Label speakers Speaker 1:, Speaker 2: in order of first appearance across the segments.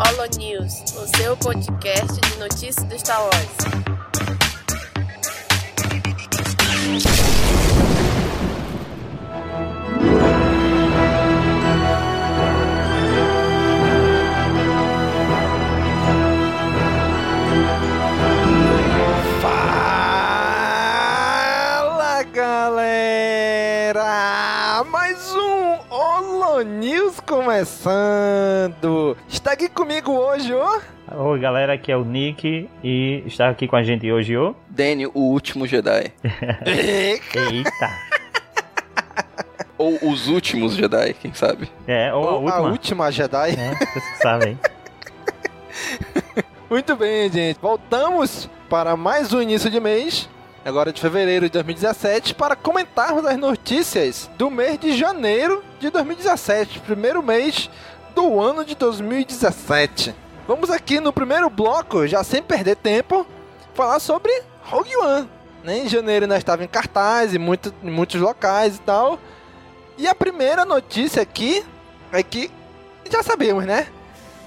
Speaker 1: Holo News, o seu podcast de notícias do Star Wars.
Speaker 2: Fala galera! Mais um Holo News começando! Está aqui comigo hoje o.
Speaker 3: Oi galera, aqui é o Nick e está aqui com a gente hoje o.
Speaker 4: Danny, o último Jedi.
Speaker 3: Eita!
Speaker 4: Ou os últimos Jedi, quem sabe?
Speaker 3: É, ou a
Speaker 2: Ou
Speaker 3: última.
Speaker 2: a última Jedi.
Speaker 3: É, vocês que sabem.
Speaker 2: Muito bem, gente. Voltamos para mais um início de mês, agora de fevereiro de 2017, para comentarmos as notícias do mês de janeiro de 2017, primeiro mês do ano de 2017. Vamos aqui no primeiro bloco, já sem perder tempo, falar sobre Rogue One. Né? Em janeiro nós estava em cartaz, em, muito, em muitos locais e tal. E a primeira notícia aqui é que já sabemos, né?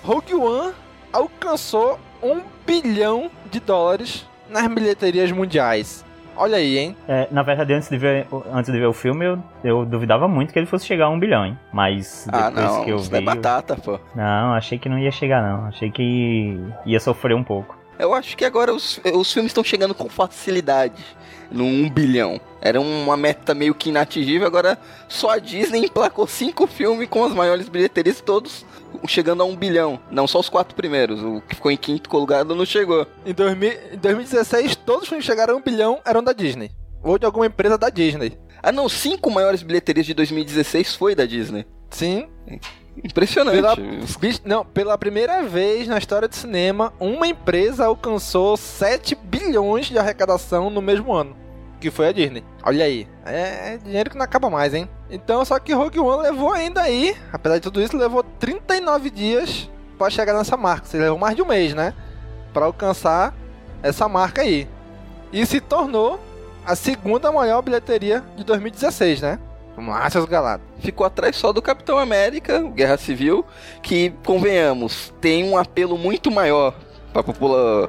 Speaker 2: Rogue One alcançou um bilhão de dólares nas bilheterias mundiais. Olha aí, hein?
Speaker 3: É, na verdade, antes de ver, antes de ver o filme, eu, eu duvidava muito que ele fosse chegar a um bilhão, hein? Mas depois
Speaker 4: ah, não,
Speaker 3: que eu
Speaker 4: isso
Speaker 3: vi.
Speaker 4: não é batata, pô.
Speaker 3: Não, achei que não ia chegar, não. Achei que ia sofrer um pouco.
Speaker 4: Eu acho que agora os, os filmes estão chegando com facilidade no 1 bilhão. Era uma meta meio que inatingível, agora só a Disney emplacou cinco filmes com as maiores bilheterias, todos chegando a 1 bilhão. Não só os quatro primeiros, o que ficou em quinto lugar não chegou.
Speaker 2: Em, 2000 em 2016, todos os filmes que chegaram a um bilhão eram da Disney. Ou de alguma empresa da Disney.
Speaker 4: Ah não, cinco maiores bilheterias de 2016 foi da Disney.
Speaker 2: Sim.
Speaker 4: Impressionante.
Speaker 2: Pela, não, pela primeira vez na história do cinema, uma empresa alcançou 7 bilhões de arrecadação no mesmo ano. Que foi a Disney. Olha aí. É, é dinheiro que não acaba mais, hein? Então, só que Rogue One levou ainda aí, apesar de tudo isso, levou 39 dias pra chegar nessa marca. Você levou mais de um mês, né? Pra alcançar essa marca aí. E se tornou a segunda maior bilheteria de 2016, né? Seus galados.
Speaker 4: ficou atrás só do Capitão América, Guerra Civil, que, convenhamos, tem um apelo muito maior para popula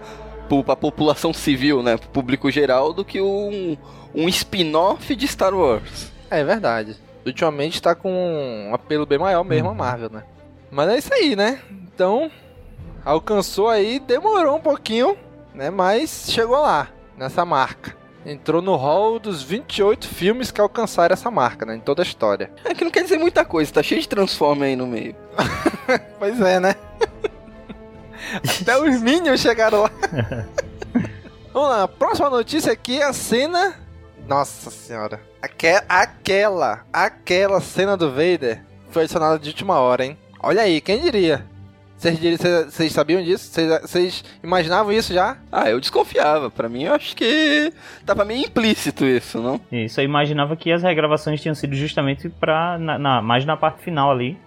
Speaker 4: a população civil, né, pro público geral, do que um, um spin-off de Star Wars.
Speaker 2: É verdade. Ultimamente tá com um apelo bem maior mesmo a Marvel, né? Mas é isso aí, né? Então, alcançou aí, demorou um pouquinho, né? Mas chegou lá, nessa marca. Entrou no hall dos 28 filmes que alcançaram essa marca, né? Em toda a história.
Speaker 4: É que não quer dizer muita coisa, tá cheio de Transformer aí no meio.
Speaker 2: Pois é, né? Até os Minions chegaram lá. Vamos lá, a próxima notícia aqui é a cena. Nossa senhora. Aque- Aquela, aquela cena do Vader foi adicionada de última hora, hein? Olha aí, quem diria? Vocês diriam- Vocês vocês sabiam disso? Vocês- imaginavam isso já?
Speaker 4: Ah, eu desconfiava. Pra mim, eu acho que tava meio implícito isso, não?
Speaker 3: Isso, eu imaginava que as regravações tinham sido justamente pra. Na, na- mais na parte final ali.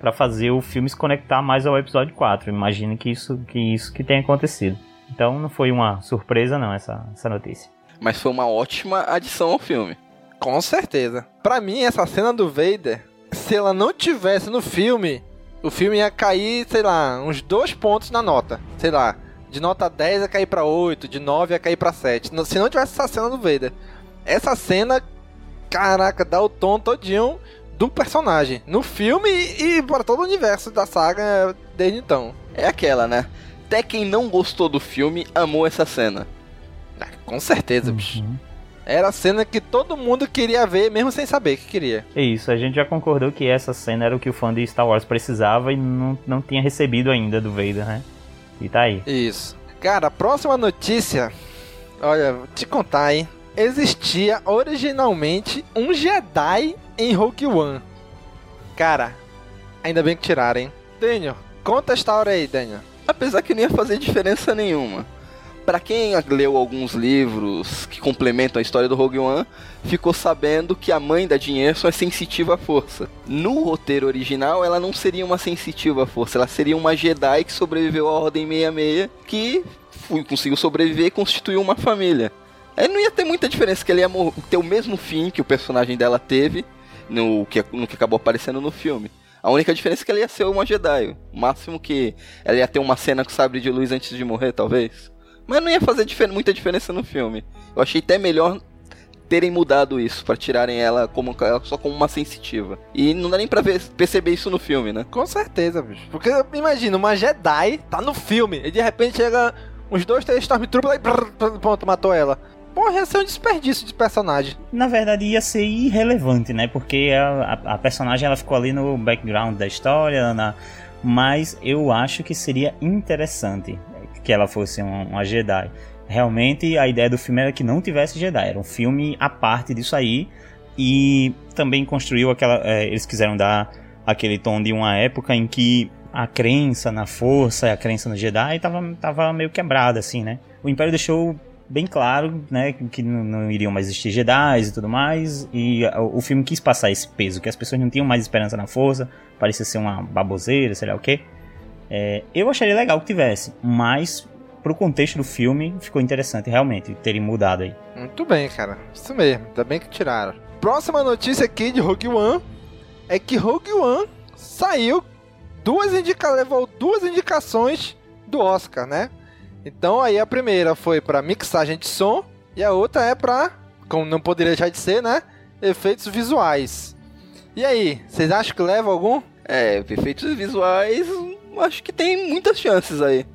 Speaker 3: Pra fazer o filme se conectar mais ao episódio 4. Imagino que isso que, isso que tenha acontecido. Então não foi uma surpresa, não, essa, essa notícia.
Speaker 4: Mas foi uma ótima adição ao filme.
Speaker 2: Com certeza. Pra mim, essa cena do Vader, se ela não tivesse no filme, o filme ia cair, sei lá, uns dois pontos na nota. Sei lá, de nota 10 ia cair pra 8, de 9 ia cair pra 7. No- Se não tivesse essa cena do Vader. Essa cena, caraca, dá o tom todinho do personagem. No filme e, e para todo o universo da saga desde então.
Speaker 4: É aquela, né? Até quem não gostou do filme amou essa cena.
Speaker 2: Ah, com certeza, bicho.
Speaker 3: Uhum.
Speaker 2: Era a cena que todo mundo queria ver, mesmo sem saber que queria.
Speaker 3: É isso, a gente já concordou que essa cena era o que o fã de Star Wars precisava e não, não tinha recebido ainda do Vader, né? E tá aí.
Speaker 2: Isso. Cara, a próxima notícia. Olha, vou te contar, hein? Existia originalmente um Jedi em Rogue One. Cara, ainda bem que tiraram, hein? Daniel, conta a história aí, Daniel.
Speaker 4: Apesar que não ia fazer diferença nenhuma. Pra quem leu alguns livros que complementam a história do Rogue One, ficou sabendo que a mãe da Dinheiro é sensitiva à força. No roteiro original, ela não seria uma sensitiva à força, ela seria uma Jedi que sobreviveu à Ordem 66, que conseguiu sobreviver e constituiu uma família. Aí não ia ter muita diferença, que ele ia ter o mesmo fim que o personagem dela teve no que, no que acabou aparecendo no filme. A única diferença é que ela ia ser uma Jedi. O máximo que ela ia ter uma cena com o sabre de luz antes de morrer, talvez. Mas não ia fazer difer muita diferença no filme. Eu achei até melhor terem mudado isso, para tirarem ela como só como uma sensitiva. E não dá nem pra ver, perceber isso no filme, né?
Speaker 2: Com certeza, bicho. Porque imagina, uma Jedi tá no filme e de repente chega uns dois, três Stormtroopers e brrr, pronto, matou ela. Porra, ia ser um desperdício de personagem.
Speaker 3: Na verdade, ia ser irrelevante, né? Porque a, a, a personagem ela ficou ali no background da história, na... mas eu acho que seria interessante que ela fosse uma, Jedi. Realmente, a ideia do filme era que não tivesse Jedi, era um filme à parte disso aí. E também construiu aquela. É, eles quiseram dar aquele tom de uma época em que a crença na força, a crença no Jedi tava, tava meio quebrada, assim, né? O Império deixou bem claro, né, que não, não iriam mais existir Jedi e tudo mais, e o, o, filme quis passar esse peso, que as pessoas não tinham mais esperança na força, parecia ser uma baboseira, sei lá o quê. É, eu acharia legal que tivesse, mas pro contexto do filme, ficou interessante realmente terem mudado aí.
Speaker 2: Muito bem, cara. Isso mesmo. Ainda bem que tiraram. Próxima notícia aqui de Rogue One é que Rogue One saiu duas indica levou duas indicações do Oscar, né? Então aí a primeira foi para mixagem de som e a outra é para, como não poderia deixar de ser, né, efeitos visuais. E aí, vocês acham que leva algum?
Speaker 4: É, efeitos visuais, acho que tem muitas chances aí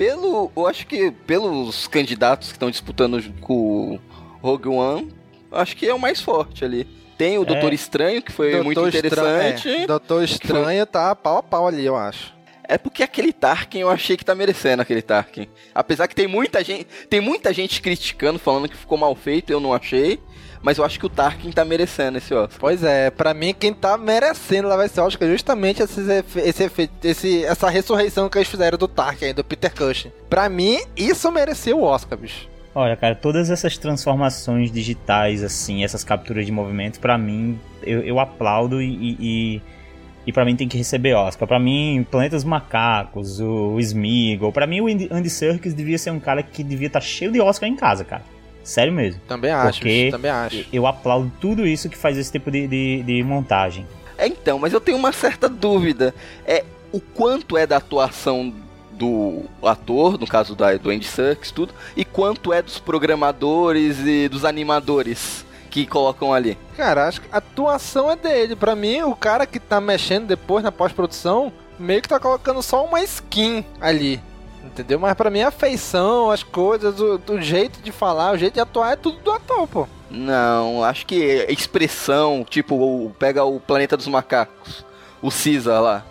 Speaker 4: pelo. Eu acho que pelos candidatos que estão disputando com o Rogue One, acho que é o mais forte ali. Tem o Doutor é, Estranho, que foi Doutor muito interessante.
Speaker 2: Estranho, é, Doutor Estranho foi... tá pau a pau ali, eu acho.
Speaker 4: É porque aquele Tarkin eu achei que tá merecendo aquele Tarkin. Apesar que tem muita gente, tem muita gente criticando, falando que ficou mal feito, eu não achei mas eu acho que o Tarkin tá merecendo esse Oscar.
Speaker 2: Pois é, para mim quem tá merecendo levar esse Oscar é justamente esses esse efeito, esse, essa ressurreição que eles fizeram do Tarkin, do Peter Cushing. Pra mim, isso mereceu o Oscar, bicho.
Speaker 3: Olha, cara, todas essas transformações digitais, assim, essas capturas de movimento, para mim, eu, eu, aplaudo e, e, e para mim tem que receber Oscar. Para mim, Planetas Macacos, o, o Smeagol, para mim o Andy Serkis devia ser um cara que devia estar tá cheio de Oscar em casa, cara. Sério mesmo.
Speaker 2: Também acho,
Speaker 3: Porque
Speaker 2: também acho.
Speaker 3: Eu aplaudo tudo isso que faz esse tipo de, de, de montagem.
Speaker 4: É, então, mas eu tenho uma certa dúvida. É o quanto é da atuação do ator, no caso da, do Andy Serkis, tudo, e quanto é dos programadores e dos animadores que colocam ali.
Speaker 2: Cara, acho que a atuação é dele. Para mim, o cara que tá mexendo depois na pós-produção, meio que tá colocando só uma skin ali. Entendeu? Mas pra mim a feição, as coisas, o, do jeito de falar, o jeito de atuar é tudo do ator, pô.
Speaker 4: Não, acho que expressão, tipo, o, pega o Planeta dos Macacos, o Caesar lá.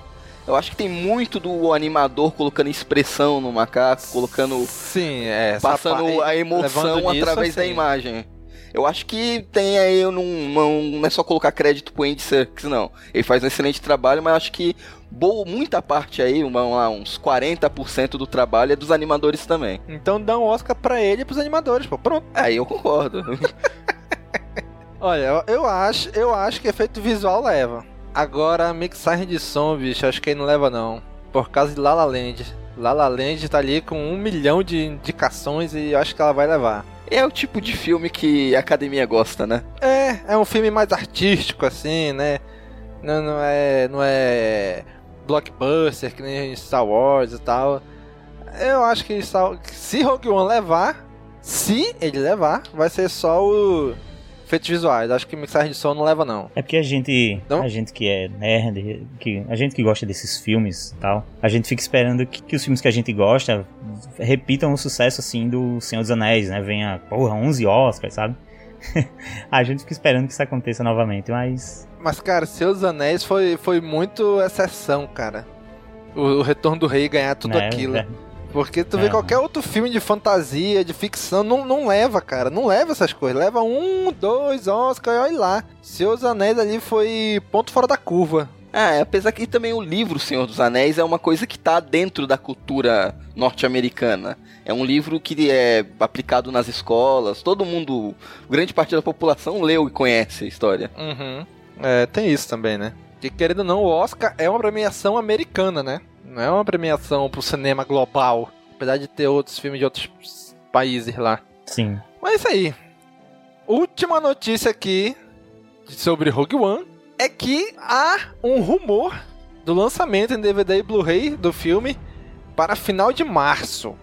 Speaker 4: Eu acho que tem muito do animador colocando expressão no macaco, colocando.
Speaker 2: Sim, é.
Speaker 4: Passando a emoção através da imagem. Eu acho que tem aí, não, não, não é só colocar crédito pro Andy Serkis, não. Ele faz um excelente trabalho, mas acho que boa, muita parte aí, vamos lá, uns 40% do trabalho é dos animadores também.
Speaker 2: Então dá um Oscar pra ele e pros animadores, pô. Pronto.
Speaker 4: Aí eu concordo.
Speaker 2: Olha, eu acho, eu acho que efeito visual leva. Agora, mixagem de som, bicho, acho que ele não leva não. Por causa de La La Land. La La Land tá ali com um milhão de indicações e acho que ela vai levar.
Speaker 4: É o tipo de filme que a academia gosta, né?
Speaker 2: É, é um filme mais artístico, assim, né? Não, não é. Não é blockbuster, que nem Star Wars e tal. Eu acho que se Rogue One levar, se ele levar, vai ser só o efeitos visuais. Acho que mixagem de som não leva não.
Speaker 3: É porque a gente, não? a gente que é nerd, que a gente que gosta desses filmes, tal, a gente fica esperando que, que os filmes que a gente gosta repitam o sucesso assim do Senhor dos Anéis, né? Venha, porra, 11 Oscars, sabe? a gente fica esperando que isso aconteça novamente, mas
Speaker 2: mas, cara, Seus Anéis foi, foi muito exceção, cara. O, o Retorno do Rei ganhar tudo é, aquilo. É. Porque tu é. vê qualquer outro filme de fantasia, de ficção, não, não leva, cara. Não leva essas coisas. Leva um, dois Oscar e olha lá. Seus Anéis ali foi ponto fora da curva.
Speaker 4: É, apesar que também o livro Senhor dos Anéis é uma coisa que está dentro da cultura norte-americana. É um livro que é aplicado nas escolas, todo mundo, grande parte da população leu e conhece a história.
Speaker 2: Uhum. É, tem isso também, né? Que querendo ou não, o Oscar é uma premiação americana, né? Não é uma premiação pro cinema global. Apesar de ter outros filmes de outros países lá.
Speaker 3: Sim.
Speaker 2: Mas é isso aí. Última notícia aqui sobre Rogue One é que há um rumor do lançamento em DVD e Blu-ray do filme para final de março.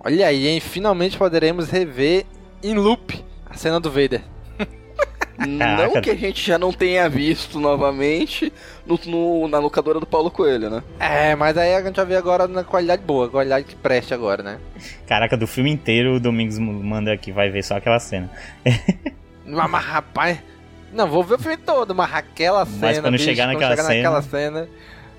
Speaker 2: Olha aí, hein? Finalmente poderemos rever em loop a cena do Vader.
Speaker 4: Não que a gente já não tenha visto novamente no, no- na locadora do Paulo Coelho, né?
Speaker 2: É, mas aí a gente vai ver agora na qualidade boa, qualidade que preste agora, né?
Speaker 3: Caraca, do filme inteiro, o Domingos manda aqui, vai ver só aquela cena.
Speaker 2: Mas, mas, rapaz, não, vou ver o filme todo, mas aquela
Speaker 3: Mas
Speaker 2: cena.
Speaker 3: quando
Speaker 2: bicho,
Speaker 3: chegar
Speaker 2: quando
Speaker 3: naquela
Speaker 2: chegar naquela cena.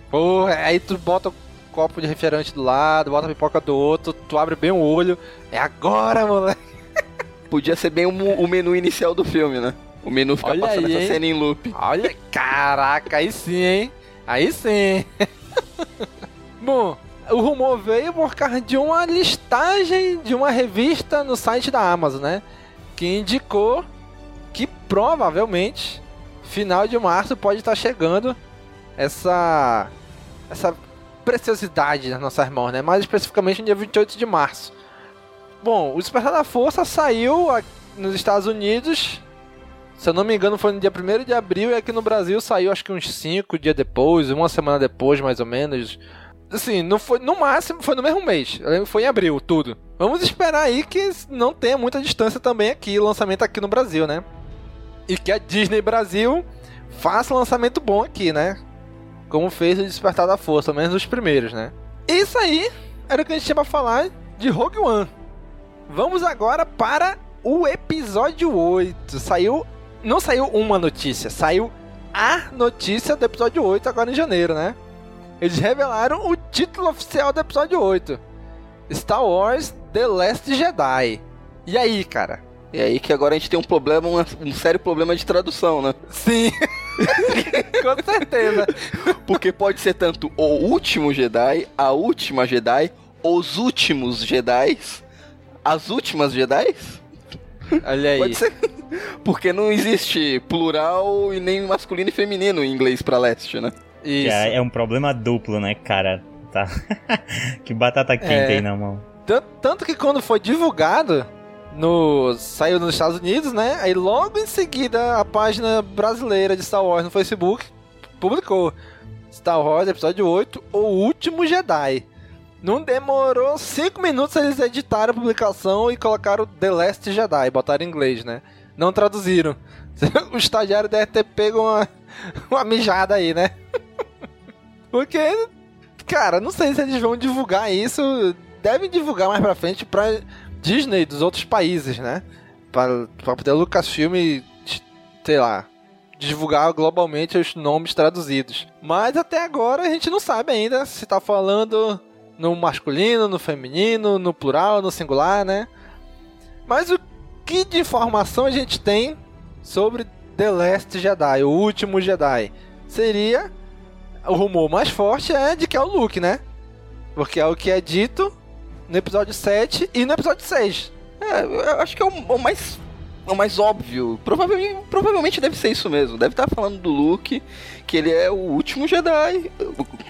Speaker 2: Porra, aí tu bota o copo de refrigerante do lado, bota a pipoca do outro, tu abre bem o olho. É agora, moleque.
Speaker 4: Podia ser bem o, o menu inicial do filme, né? O menu fica
Speaker 2: Olha
Speaker 4: passando
Speaker 2: aí,
Speaker 4: essa
Speaker 2: hein?
Speaker 4: cena em loop.
Speaker 2: Olha, caraca, aí sim, hein? Aí sim. Bom, o rumor veio por causa de uma listagem de uma revista no site da Amazon, né? Que indicou que provavelmente final de março pode estar chegando essa essa preciosidade nas nossas mãos, né? Mais especificamente no dia 28 de março. Bom, o Despertar da Força saiu nos Estados Unidos se eu não me engano, foi no dia 1 de abril e aqui no Brasil saiu acho que uns 5 dias depois, uma semana depois, mais ou menos. Assim, não foi, no máximo foi no mesmo mês. Foi em abril, tudo. Vamos esperar aí que não tenha muita distância também aqui, lançamento aqui no Brasil, né? E que a Disney Brasil faça um lançamento bom aqui, né? Como fez o Despertar da Força, menos os primeiros, né? Isso aí era o que a gente tinha pra falar de Rogue One. Vamos agora para o episódio 8. Saiu não saiu uma notícia, saiu a notícia do episódio 8 agora em janeiro, né? Eles revelaram o título oficial do episódio 8. Star Wars The Last Jedi. E aí, cara?
Speaker 4: E aí que agora a gente tem um problema, um, um sério problema de tradução, né?
Speaker 2: Sim. Com certeza.
Speaker 4: Porque pode ser tanto o último Jedi, a última Jedi, os últimos Jedi, as últimas Jedi.
Speaker 2: Olha aí.
Speaker 4: Pode ser. Porque não existe plural e nem masculino e feminino em inglês pra leste, né?
Speaker 2: Isso.
Speaker 3: é, é um problema duplo, né, cara? Tá. que batata quente
Speaker 2: É.
Speaker 3: aí na mão.
Speaker 2: Tanto que quando foi divulgado, no saiu nos Estados Unidos, né? Aí logo em seguida a página brasileira de Star Wars no Facebook publicou Star Wars Episódio 8, O Último Jedi. Não demorou 5 minutos eles editaram a publicação e colocaram The Last Jedi, botaram em inglês, né? Não traduziram. O estagiário deve ter pego uma, uma mijada aí, né? Porque, cara, não sei se eles vão divulgar isso. Devem divulgar mais pra frente pra Disney dos outros países, né? Pra, pra poder Lucasfilm, sei lá, divulgar globalmente os nomes traduzidos. Mas até agora a gente não sabe ainda se tá falando no masculino, no feminino, no plural, no singular, né? Mas o que de informação a gente tem sobre The Last Jedi, o último Jedi? Seria o rumor mais forte é de que é o Luke, né? Porque é o que é dito no episódio 7 e no episódio 6.
Speaker 4: É, eu acho que é o, o mais. O mais óbvio. Provavelmente, provavelmente deve ser isso mesmo. Deve estar falando do Luke, que ele é o último Jedi,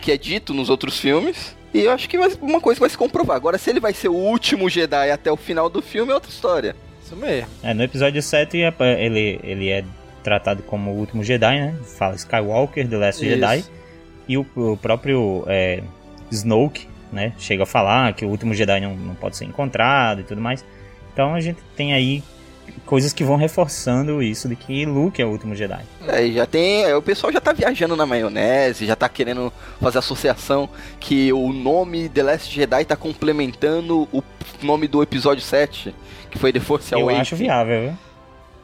Speaker 4: que é dito nos outros filmes. E eu acho que uma coisa vai se comprovar. Agora, se ele vai ser o último Jedi até o final do filme, é outra história.
Speaker 2: Isso mesmo.
Speaker 3: É, no episódio 7 é- ele, ele é tratado como o último Jedi, né? Fala Skywalker, The Last
Speaker 2: Isso.
Speaker 3: Jedi. E o, o próprio é, Snoke, né? Chega a falar que o último Jedi não, não pode ser encontrado e tudo mais. Então a gente tem aí coisas que vão reforçando isso de que Luke é o último Jedi.
Speaker 4: É, e já tem. é, o pessoal já tá viajando na maionese, já tá querendo fazer associação que o nome The Last Jedi tá complementando o nome do episódio 7, que foi The Force
Speaker 3: eu
Speaker 4: Awakens.
Speaker 3: acho viável, viu?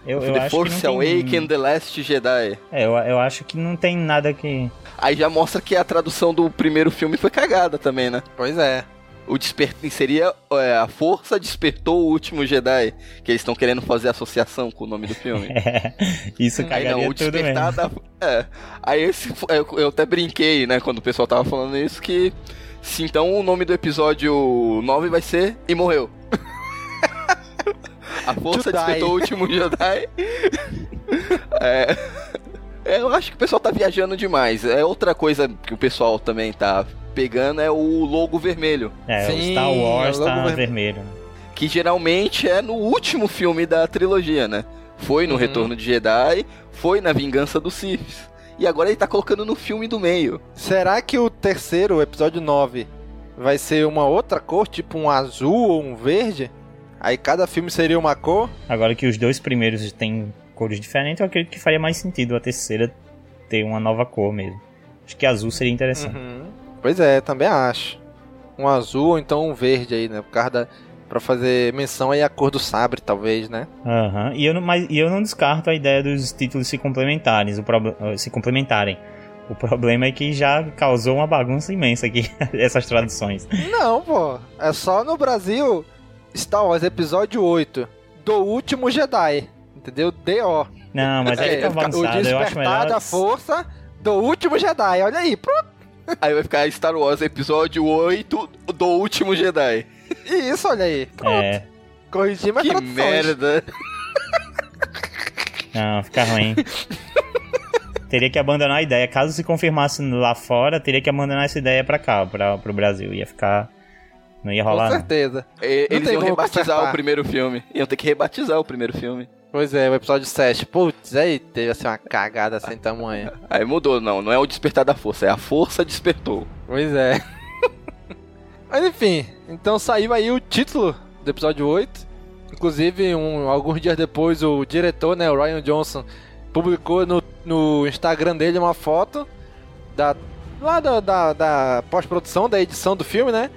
Speaker 3: Eu, eu
Speaker 4: The
Speaker 3: acho
Speaker 4: Force
Speaker 3: que não tem...
Speaker 4: Awakens The Last Jedi.
Speaker 3: É, eu, eu acho que não tem nada que...
Speaker 4: Aí já mostra que a tradução do primeiro filme foi cagada também, né?
Speaker 2: Pois é.
Speaker 4: O desper... seria é, a força despertou o último Jedi, que eles estão querendo fazer associação com o nome do filme.
Speaker 3: Isso
Speaker 4: Aí
Speaker 3: cagaria
Speaker 4: não, o
Speaker 3: tudo
Speaker 4: despertar
Speaker 3: mesmo.
Speaker 4: da. É. Aí esse, eu, eu até brinquei, né, quando o pessoal tava falando isso, que se então o nome do episódio 9 vai ser E Morreu. A força
Speaker 2: die.
Speaker 4: despertou o último Jedi. É. é, Eu acho que o pessoal tá viajando demais. É outra coisa que o pessoal também tá pegando é o logo vermelho.
Speaker 3: É,
Speaker 2: Sim,
Speaker 3: o Star Wars
Speaker 2: é o logo
Speaker 3: tá
Speaker 2: ver-
Speaker 3: vermelho.
Speaker 4: que geralmente é no último filme da trilogia, né? Foi no
Speaker 2: Uhum.
Speaker 4: Retorno de Jedi, foi na Vingança dos Sith. e agora ele tá colocando no filme do meio.
Speaker 2: Será que o terceiro, o episódio 9, vai ser uma outra cor, tipo um azul ou um verde? Aí cada filme seria uma cor?
Speaker 3: Agora que os dois primeiros têm cores diferentes, eu acredito que faria mais sentido a terceira ter uma nova cor mesmo. Acho que azul seria interessante.
Speaker 2: Uhum. Pois é, também acho. Um azul ou então um verde aí, né? Por causa da. Pra fazer menção aí à cor do sabre, talvez, né?
Speaker 3: Aham. E, eu não, mas, e eu não descarto a ideia dos títulos se complementarem, o prob- eh, se complementarem. O problema é que já causou uma bagunça imensa aqui, essas traduções.
Speaker 2: Não, pô. É só no Brasil Star Wars Episódio 8 do último Jedi. Entendeu? D.O.
Speaker 3: Não, mas aí
Speaker 2: É,
Speaker 3: fica
Speaker 2: o
Speaker 3: avançado, eu acho
Speaker 2: despertar
Speaker 3: melhor...
Speaker 2: da força do último Jedi. Olha aí, pronto.
Speaker 4: Aí vai ficar Star Wars Episódio 8 do Último Jedi.
Speaker 2: Isso, olha aí. Pronto.
Speaker 3: É,
Speaker 2: Corrigimos
Speaker 4: Que
Speaker 2: traduções.
Speaker 4: merda.
Speaker 3: não, fica ruim. teria que abandonar a ideia. Caso se confirmasse lá fora, teria que abandonar essa ideia pra cá, pra, pro Brasil. Ia ficar... Não ia
Speaker 2: Com
Speaker 3: rolar, não.
Speaker 2: certeza.
Speaker 4: E-
Speaker 2: Não
Speaker 4: Eles
Speaker 2: tem
Speaker 4: iam rebatizar
Speaker 2: consertar.
Speaker 4: o primeiro filme. Iam ter que rebatizar o primeiro filme.
Speaker 2: Pois é, o episódio 7. Putz, aí teve assim uma cagada sem tamanho.
Speaker 4: Aí mudou, não. Não é o despertar da força, é a força despertou.
Speaker 2: Pois é. Mas enfim, então saiu aí o título do episódio 8. Inclusive, um- alguns dias depois, o diretor, né, o Ryan Johnson, publicou no, no Instagram dele uma foto da, lá da, da, da pós-produção, da edição do filme, né?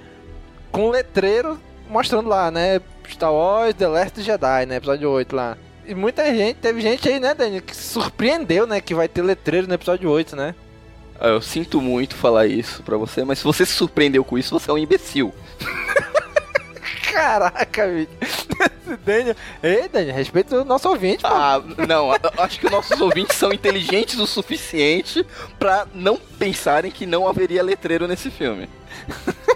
Speaker 2: Com letreiro mostrando lá, né? Star Wars The Last Jedi, né? Episódio 8 lá. E muita gente, teve gente aí, né, Daniel, que se surpreendeu, né? Que vai ter letreiro no episódio 8, né?
Speaker 4: Ah, Eu sinto muito falar isso pra você, mas se você se surpreendeu com isso, você é um imbecil.
Speaker 2: Caraca, bicho. Daniel. Ei, Daniel, respeita o nosso ouvinte, pô.
Speaker 4: Ah, não, acho que os nossos ouvintes são inteligentes o suficiente pra não pensarem que não haveria letreiro nesse filme.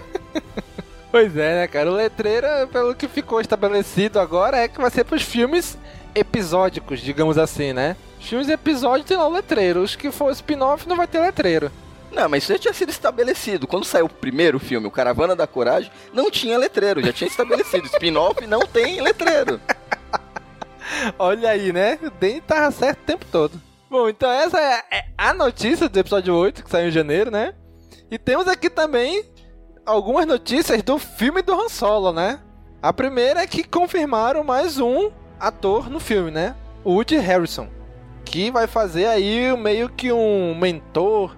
Speaker 2: Pois é, né, cara? O letreiro, pelo que ficou estabelecido agora, é que vai ser pros filmes episódicos, digamos assim, né? Os filmes episódicos tem lá o letreiro. Os que for spin-off não vai ter letreiro.
Speaker 4: Não, mas isso já tinha sido estabelecido. Quando saiu o primeiro filme, o Caravana da Coragem, não tinha letreiro, já tinha estabelecido. Spin-off não tem letreiro.
Speaker 2: Olha aí, né? O Dan tava certo o tempo todo. Bom, então essa é a notícia do episódio 8, que saiu em janeiro, né? E temos aqui também algumas notícias do filme do Han Solo, né? A primeira é que confirmaram mais um ator no filme, né? O Woody Harrison. Que vai fazer aí meio que um mentor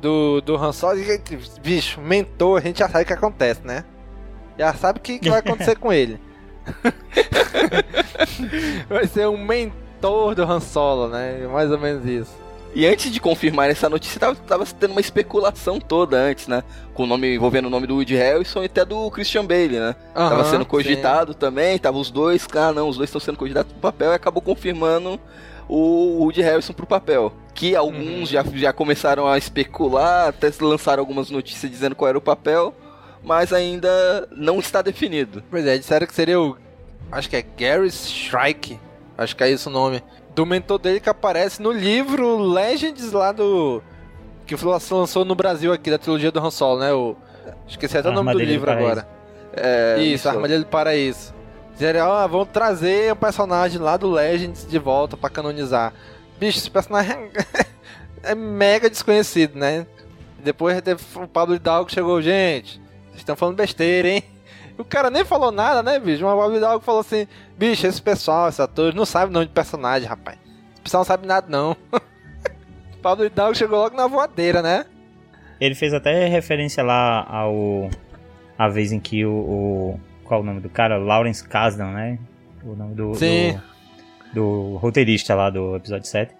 Speaker 2: do, do Han Solo. Bicho, mentor, a gente já sabe o que acontece, né? Já sabe o que, que vai acontecer com ele. Vai ser um mentor do Han Solo, né? Mais ou menos isso.
Speaker 4: E antes de confirmar essa notícia, tava, tava tendo uma especulação toda antes, né? Com o nome envolvendo o nome do Woody Harrison e até do Christian Bale, né? tava
Speaker 2: Aham,
Speaker 4: sendo
Speaker 2: sim.
Speaker 4: cogitado também, tava os dois, ah não, os dois estão sendo cogitados pro papel e acabou confirmando o Woody Harrison pro papel. Que alguns
Speaker 2: Uhum.
Speaker 4: já, já começaram a especular, até lançaram algumas notícias dizendo qual era o papel, mas ainda não está definido.
Speaker 2: Pois é, disseram que seria o. Acho que é Gary Shrike. Acho que é isso o nome. Do mentor dele que aparece no livro Legends lá do. Que lançou no Brasil aqui, da trilogia do Han Solo, né? O... Esqueci até o nome do livro agora.
Speaker 4: É,
Speaker 2: isso, Armadilha do Paraíso. Disseram, ó, vão trazer o personagem lá do Legends de volta pra canonizar. Bicho, esse personagem é mega desconhecido, né? Depois teve o Pablo Hidalgo chegou, gente, vocês estão falando besteira, hein? O cara nem falou nada, né, bicho? Mas o Pablo Hidalgo falou assim, bicho, esse pessoal, esses atores, não sabe o nome de personagem, rapaz. Esse pessoal não sabe nada, não. o Pablo Hidalgo chegou logo na voadeira, né?
Speaker 3: Ele fez até referência lá ao. A vez em que o. o- qual o nome do cara? Lawrence Kasdan, né? O nome do.
Speaker 2: Sim.
Speaker 3: Do, do roteirista lá do episódio 7.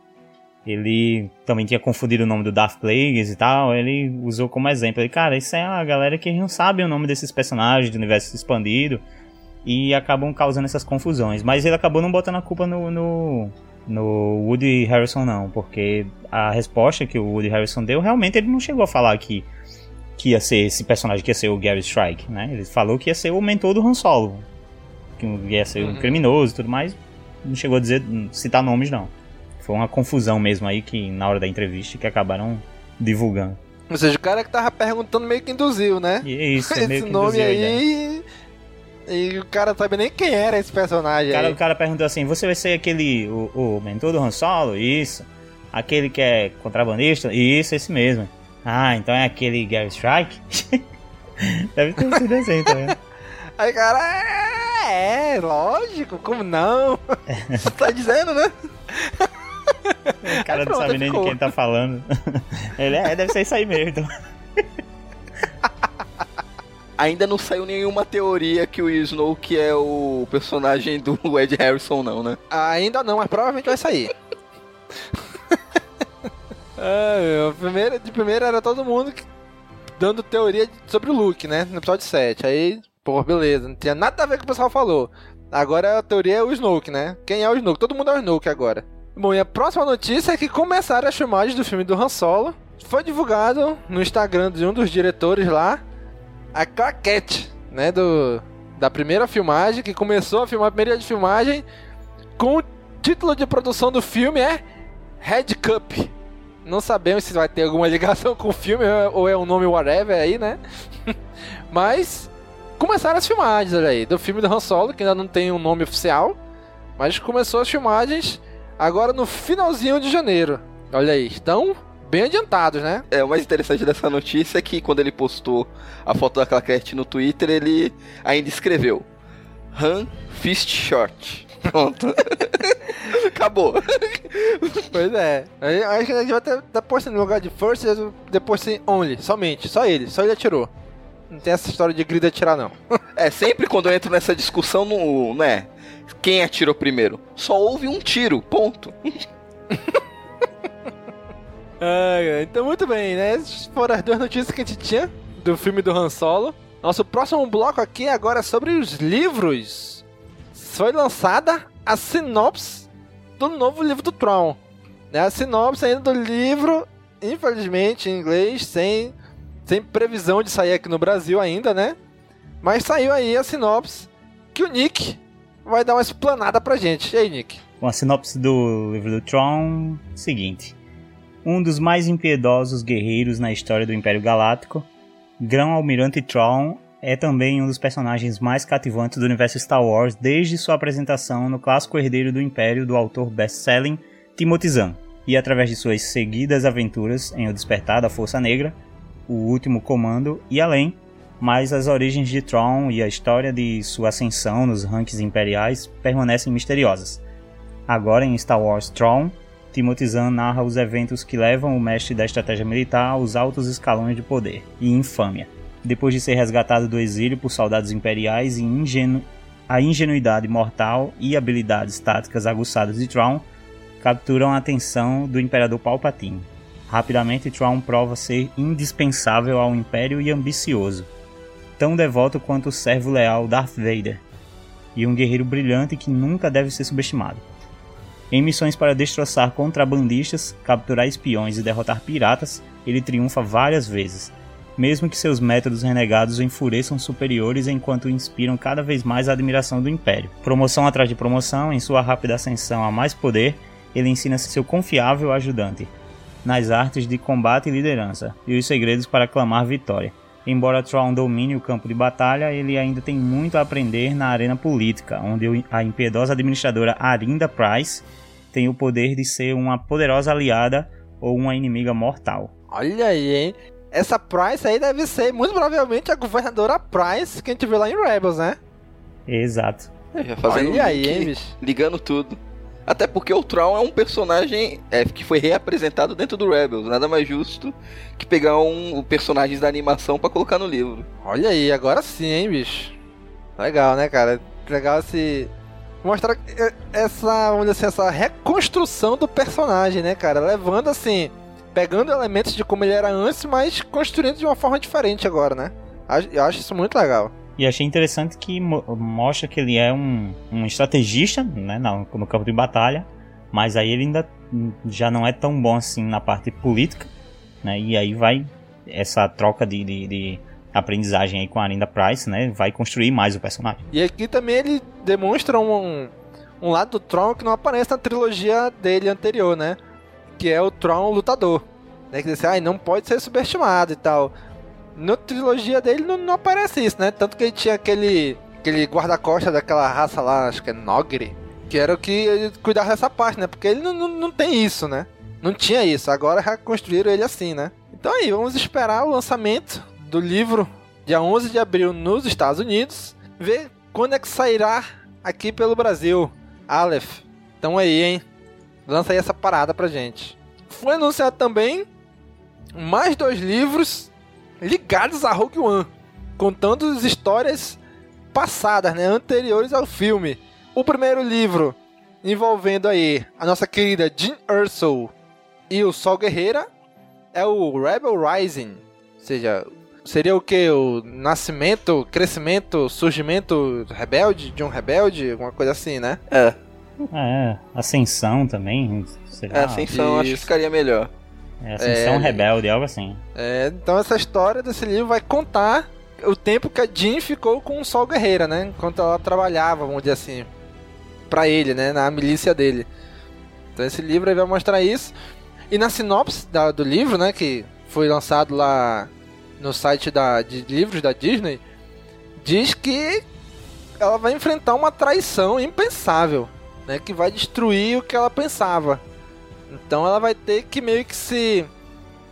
Speaker 3: Ele também tinha confundido o nome do Darth Plagueis e tal. Ele usou como exemplo. Ele, cara, isso é a galera que não sabe o nome desses personagens do universo expandido. E acabam causando essas confusões. Mas ele acabou não botando a culpa no, no, no Woody Harrison, não. Porque a resposta que o Woody Harrison deu, realmente ele não chegou a falar que, que ia ser esse personagem que ia ser o Gary Strike, né? Ele falou que ia ser o mentor do Han Solo. Que ia ser um
Speaker 2: Uhum.
Speaker 3: criminoso e tudo mais. Não chegou a dizer, citar nomes, não. Foi uma confusão mesmo aí que na hora da entrevista que acabaram divulgando.
Speaker 2: Ou seja, o cara que tava perguntando meio que induziu, né?
Speaker 3: Isso, é meio
Speaker 2: esse
Speaker 3: que
Speaker 2: nome aí. E o cara sabe nem quem era esse personagem
Speaker 3: O cara,
Speaker 2: aí.
Speaker 3: o cara perguntou assim: Você vai ser aquele. O, o mentor do Han Solo? Isso. aquele que é contrabandista? Isso, esse mesmo. Ah, então é aquele Gary Strike? Deve ter sido assim também.
Speaker 2: Aí, cara, é, é, lógico, como não?
Speaker 4: Você tá dizendo, né?
Speaker 3: O cara não sabe nem de
Speaker 2: ficou.
Speaker 3: quem tá falando. Ele é, deve ser isso aí mesmo. Então.
Speaker 4: Ainda não saiu nenhuma teoria que o Snoke é o personagem do Ed Harrison, não, né?
Speaker 2: Ainda não, mas provavelmente vai sair. Ai, meu, primeiro, de primeira era todo mundo que- dando teoria sobre o Luke, né? No episódio 7. Aí, pô, beleza, não tinha nada a ver com o que o pessoal falou. Agora a teoria é o Snoke, né? Quem é o Snoke? Todo mundo é o Snoke agora. Bom, e a próxima notícia é que começaram as filmagens do filme do Han Solo. Foi divulgado no Instagram de um dos diretores lá a claquete, né? Do, da primeira filmagem, que começou a filmar a primeira de filmagem com o título de produção do filme é Red Cup. Não sabemos se vai ter alguma ligação com o filme ou é um nome whatever aí, né? Mas começaram as filmagens, aí, do filme do Han Solo, que ainda não tem um nome oficial, mas começou as filmagens agora no finalzinho de janeiro. Olha aí, estão bem adiantados, né?
Speaker 4: É, o mais interessante dessa notícia é que quando ele postou a foto da claquete no Twitter, ele ainda escreveu Han Fist Short. Pronto. Acabou.
Speaker 2: Pois é. Acho que a gente vai estar tá postando no lugar de first, depois sim only, somente, só ele, só ele atirou. Não tem essa história de grid atirar não.
Speaker 4: É, sempre quando eu entro nessa discussão, não, não é quem atirou primeiro. Só houve um tiro, ponto.
Speaker 2: Ai, então muito bem, né? Essas foram as duas notícias que a gente tinha do filme do Han Solo. Nosso próximo bloco aqui agora é sobre os livros. Foi lançada a sinopse do novo livro do Tron. Né? A sinopse ainda do livro, infelizmente em inglês, sem, sem previsão de sair aqui no Brasil ainda, né? Mas saiu aí a sinopse que o Nick vai dar uma explanada pra gente. E aí, Nick?
Speaker 3: Com a sinopse do livro do Tron, seguinte. Um dos mais impiedosos guerreiros na história do Império Galáctico, Grão-Almirante Tron é também um dos personagens mais cativantes do universo Star Wars desde sua apresentação no clássico Herdeiro do Império do autor best-selling Timothy Zahn, e através de suas seguidas aventuras em O Despertar da Força Negra, O Último Comando e além, mas as origens de Tron e a história de sua ascensão nos rankings imperiais permanecem misteriosas. Agora em Star Wars Tron, Timothy Zahn narra os eventos que levam o mestre da estratégia militar aos altos escalões de poder e infâmia. Depois de ser resgatado do exílio por soldados imperiais e ingenu a ingenuidade mortal e habilidades táticas aguçadas de Tron capturam a atenção do Imperador Palpatine. Rapidamente, Tron prova ser indispensável ao Império e ambicioso, tão devoto quanto o servo leal Darth Vader, e um guerreiro brilhante que nunca deve ser subestimado. Em missões para destroçar contrabandistas, capturar espiões e derrotar piratas, ele triunfa várias vezes, mesmo que seus métodos renegados enfureçam superiores enquanto inspiram cada vez mais a admiração do Império. Promoção atrás de promoção, em sua rápida ascensão a mais poder, ele ensina seu confiável ajudante nas artes de combate e liderança e os segredos para clamar vitória. Embora Tron domine o campo de batalha, ele ainda tem muito a aprender na arena política, onde a impiedosa administradora Arinda Price tem o poder de ser uma poderosa aliada ou uma inimiga mortal.
Speaker 2: Olha aí, hein? Essa Price aí deve ser, muito provavelmente, a governadora Price que a gente viu lá em Rebels, né?
Speaker 3: Exato.
Speaker 4: É, fazendo
Speaker 2: Olha aí,
Speaker 4: link,
Speaker 2: hein, bicho?
Speaker 4: ligando tudo. Até porque o Tron é um personagem é, que foi reapresentado dentro do Rebels. Nada mais justo que pegar um, personagens da animação pra colocar no livro.
Speaker 2: Olha aí, agora sim, hein, bicho? Legal, né, cara? Legal esse. Mostrar é, essa, vamos assim, essa reconstrução do personagem, né, cara? Levando assim. Pegando elementos de como ele era antes, mas construindo de uma forma diferente agora, né? Eu acho isso muito legal.
Speaker 3: E achei interessante que mo- mostra que ele é um, um estrategista né, no, no campo de batalha, mas aí ele ainda já não é tão bom assim na parte política, né? E aí vai essa troca de, de, de aprendizagem aí com a Arinda Price, né? Vai construir mais o personagem.
Speaker 2: E aqui também ele demonstra um, um lado do Tron que não aparece na trilogia dele anterior, né? Que é o Tron lutador. Né? Que diz ah, não pode ser subestimado e tal. Na trilogia dele não, não aparece isso, né? Tanto que ele tinha aquele, aquele guarda-costas daquela raça lá, acho que é Nogri. Que era o que ele cuidava dessa parte, né? Porque ele não, não, não tem isso, né? Não tinha isso, agora reconstruíram ele assim, né? Então aí, vamos esperar o lançamento do livro dia 11 de abril nos Estados Unidos, ver quando é que sairá aqui pelo Brasil. Aleph, então aí, hein? Lança aí essa parada pra gente. Foi anunciado também mais dois livros ligados a Rogue One, contando as histórias passadas, né, anteriores ao filme. O primeiro livro envolvendo aí a nossa querida Jean Erso e o Sol Guerreira é o Rebel Rising, ou seja, seria o que o nascimento, crescimento, surgimento rebelde de um rebelde, alguma coisa assim, né?
Speaker 4: É.
Speaker 3: É, ascensão também, sei lá.
Speaker 4: É, Ascensão acho que
Speaker 2: isso.
Speaker 4: ficaria melhor.
Speaker 3: É, ascensão
Speaker 2: É,
Speaker 3: rebelde, algo assim.
Speaker 2: É, então essa história desse livro vai contar o tempo que a Jean ficou com o Sol Guerreira, né? Enquanto ela trabalhava, vamos dizer assim, pra ele, né? Na milícia dele. Então esse livro aí vai mostrar isso. E na sinopse da- do livro, né? Que foi lançado lá no site da, de livros da Disney, diz que ela vai enfrentar uma traição impensável, né? Que vai destruir o que ela pensava. Então ela vai ter que meio que se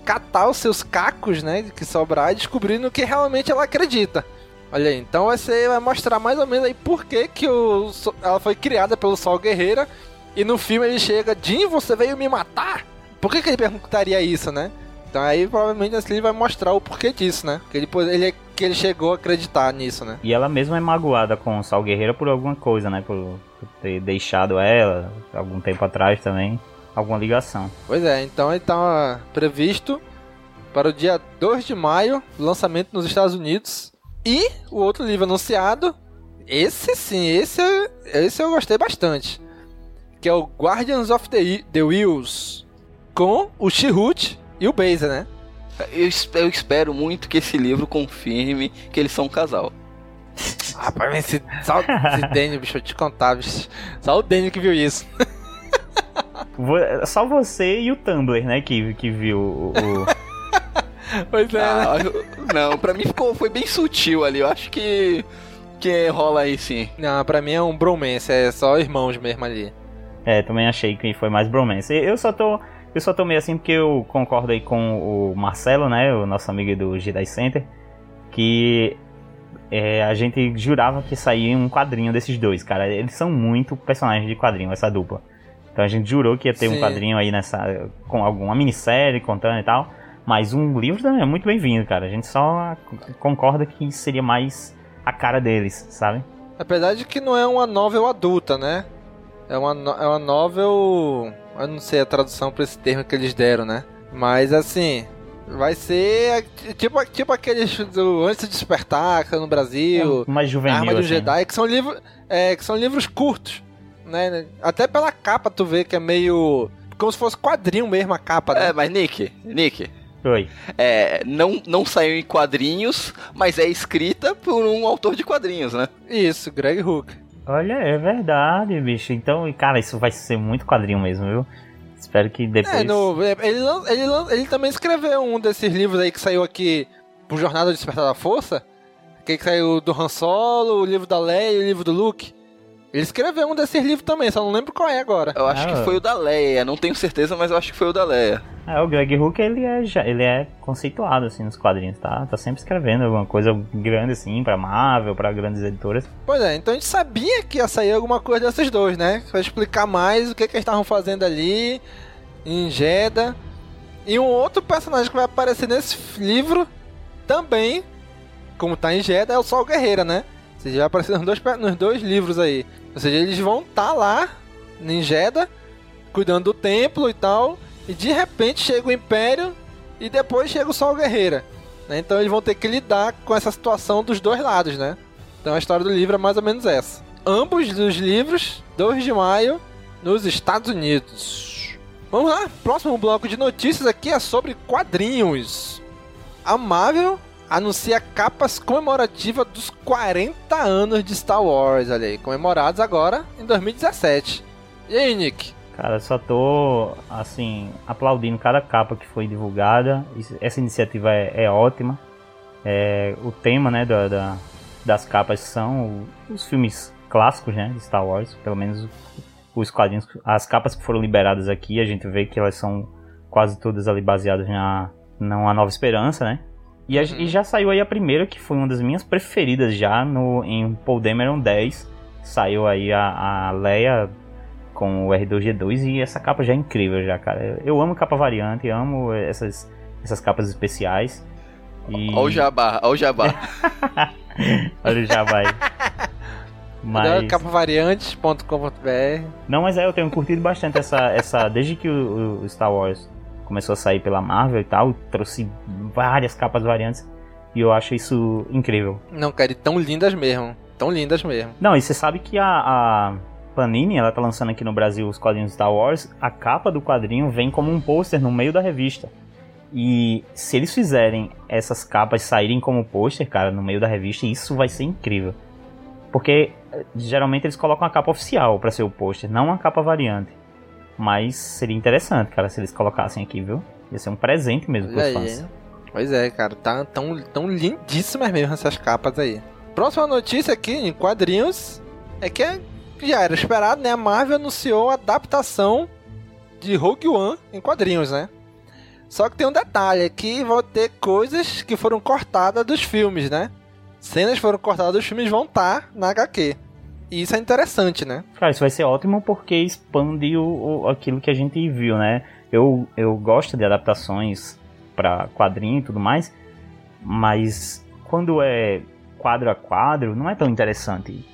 Speaker 2: catar os seus cacos, né, que sobrar descobrir no que realmente ela acredita. Olha aí, então vai ser vai mostrar mais ou menos aí por que, que o, ela foi criada pelo Sol Guerreira e no filme ele chega, Jim, você veio me matar? Por que, que ele perguntaria isso, né? Então aí provavelmente esse livro vai mostrar o porquê disso, né? Que ele, ele, que ele chegou a acreditar nisso, né?
Speaker 3: E ela mesma é magoada com o Sal Guerreira por alguma coisa, né? Por, por ter deixado ela algum tempo atrás também. Alguma ligação.
Speaker 2: Pois é, então ele tá previsto para o dia 2 de maio, lançamento nos Estados Unidos. E o outro livro anunciado, esse sim, esse, esse eu gostei bastante. Que é o Guardians of the, the Wheels. Com o Chihut e o Baser, né?
Speaker 4: Eu, eu espero muito que esse livro confirme que eles são um casal.
Speaker 2: Rapaz, esse, só esse Daniel, bicho, eu te contar, bicho. Só o Daniel que viu isso.
Speaker 3: Só você e o Tumblr, né? Que, que viu o. o-
Speaker 2: Pois é, né?
Speaker 4: Ah, eu- não, pra mim ficou, foi bem sutil ali. Eu acho que, que rola aí sim.
Speaker 2: Não, pra mim é um bromance, é só irmãos mesmo ali.
Speaker 3: É, também achei que foi mais bromance. Eu só tô. Eu só tô meio assim porque eu concordo aí com o Marcelo, né? O nosso amigo do Jedi Center. Que é, a gente jurava que saía um quadrinho desses dois, cara. Eles são muito personagens de quadrinho, essa dupla. Então a gente jurou que ia ter um
Speaker 2: Sim.
Speaker 3: quadrinho aí nessa. com alguma minissérie contando e tal. Mas um livro também é muito bem-vindo, cara. A gente só concorda que seria mais a cara deles, sabe?
Speaker 2: Apesar de que não é uma novel adulta, né? É uma, é uma novel. Eu não sei a tradução pra esse termo que eles deram, né? Mas assim. Vai ser tipo, tipo aqueles do Antes de Despertar, que tá no Brasil.
Speaker 3: É mais juvenil.
Speaker 2: Arma do
Speaker 3: assim.
Speaker 2: Jedi, que são livros. É, que são livros curtos. Né? Até pela capa tu vê que é meio. Como se fosse quadrinho mesmo a capa, né?
Speaker 4: É, mas Nick, Nick,
Speaker 3: Oi.
Speaker 4: é, não, não saiu em quadrinhos, mas é escrita por um autor de quadrinhos, né?
Speaker 2: Isso, Greg Hook.
Speaker 3: Olha, é verdade, bicho. Então, cara, isso vai ser muito quadrinho mesmo, viu? Espero que depois.
Speaker 2: É, no, é, ele, ele, ele também escreveu um desses livros aí que saiu aqui pro Jornada do Despertar da Força. Que saiu do Han Solo, o livro da Leia e o livro do Luke. Ele escreveu um desses livros também, só não lembro qual é agora.
Speaker 4: Eu acho
Speaker 3: Ah.
Speaker 4: que foi o da Leia, não tenho certeza, mas eu acho que foi o da Leia.
Speaker 3: É, o Greg Hook, ele é, já, ele é conceituado, assim, nos quadrinhos, tá? Tá sempre escrevendo alguma coisa grande, assim, pra Marvel, pra grandes editoras.
Speaker 2: Pois é, então a gente sabia que ia sair alguma coisa desses dois, né? Pra explicar mais o que, que eles estavam fazendo ali em Jeddah. E um outro personagem que vai aparecer nesse livro também, como tá em Jeddah, é o Sol Guerreira, né? Seja, vai aparecer nos dois, nos dois livros aí. Ou seja, eles vão estar lá em cuidando do templo e tal. E de repente chega o Império e depois chega o Sol Guerreira. né? Então eles vão ter que lidar com essa situação dos dois lados, né? Então a história do livro é mais ou menos essa. Ambos os livros, 2 de maio, nos Estados Unidos. Vamos lá, próximo bloco de notícias aqui é sobre quadrinhos. A Marvel anuncia capas comemorativas dos 40 anos de Star Wars, olha aí, comemorados agora em 2017. E aí, Nick?
Speaker 3: Cara, só tô, assim, aplaudindo cada capa que foi divulgada. Essa iniciativa é, é ótima. É, o tema, né, da, da- das capas são os filmes clássicos, né, de Star Wars. Pelo menos os quadrinhos, as capas que foram liberadas aqui, a gente vê que elas são quase todas ali baseadas na numa Nova Esperança, né? E, a, e, já saiu aí a primeira, que foi uma das minhas preferidas já, no, em Paul Dameron 10. Saiu aí a, a Leia com o R2G2 e essa capa já é incrível já, cara. Eu amo capa variante, amo essas, essas capas especiais.
Speaker 4: E... Olha o jabá, olha o jabá.
Speaker 3: olha o jabá aí.
Speaker 2: Mas... Capavariantes.com.br
Speaker 3: Não, mas é, eu tenho curtido bastante essa. essa desde que o, o Star Wars começou a sair pela Marvel e tal, trouxe várias capas variantes e eu acho isso incrível.
Speaker 2: Não, cara, e tão lindas mesmo. Tão lindas mesmo.
Speaker 3: Não, e você sabe que a, a Panini, ela tá lançando aqui no Brasil os quadrinhos Star Wars, a capa do quadrinho vem como um pôster no meio da revista. E se eles fizerem essas capas saírem como pôster, cara, no meio da revista, isso vai ser incrível. Porque eh, geralmente eles colocam a capa oficial para ser o pôster, não a capa variante. Mas seria interessante, cara, se eles colocassem aqui, viu? Ia ser um presente mesmo pros fãs.
Speaker 2: Pois é, cara, tá tão, tão lindíssimas mesmo essas capas aí. Próxima notícia aqui em quadrinhos é que já era esperado, né? A Marvel anunciou a adaptação de Rogue One em quadrinhos, né? Só que tem um detalhe, aqui vão ter coisas que foram cortadas dos filmes, né? Cenas foram cortadas dos filmes vão estar tá na HQ. E isso é interessante, né?
Speaker 3: Cara, isso vai ser ótimo porque expande o, o aquilo que a gente viu, né? Eu, eu gosto de adaptações para quadrinho e tudo mais, mas quando é quadro a quadro, não é tão interessante.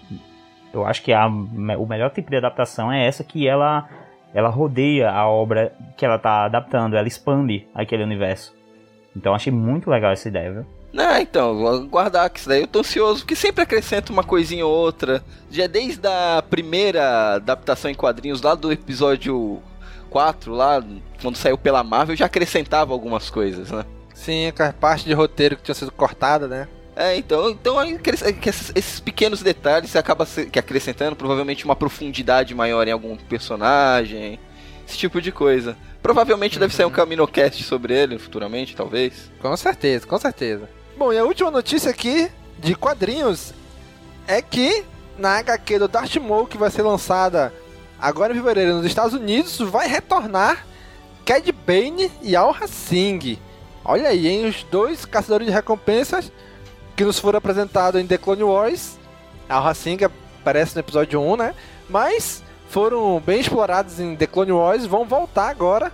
Speaker 3: Eu acho que a, o melhor tipo de adaptação é essa que ela ela rodeia a obra que ela tá adaptando, ela expande aquele universo. Então achei muito legal essa ideia, viu?
Speaker 4: Não, então, vou guardar que isso daí eu tô ansioso, porque sempre acrescenta uma coisinha ou outra. Já desde a primeira adaptação em quadrinhos, lá do episódio 4, lá, quando saiu pela Marvel, já acrescentava algumas coisas, né?
Speaker 2: Sim, a parte de roteiro que tinha sido cortada, né?
Speaker 4: É, então, então esses pequenos detalhes você acaba que acrescentando provavelmente uma profundidade maior em algum personagem, esse tipo de coisa. Provavelmente uhum. deve sair um Caminocast sobre ele futuramente, talvez.
Speaker 2: Com certeza, com certeza. Bom, e a última notícia aqui de quadrinhos é que na HQ do Darth Maul, que vai ser lançada agora em fevereiro nos Estados Unidos, vai retornar Cad Bane e Al Singh. Olha aí, hein? Os dois caçadores de recompensas que nos foram apresentados em The Clone Wars. Al Singh aparece no episódio 1, né? Mas foram bem explorados em The Clone Wars vão voltar agora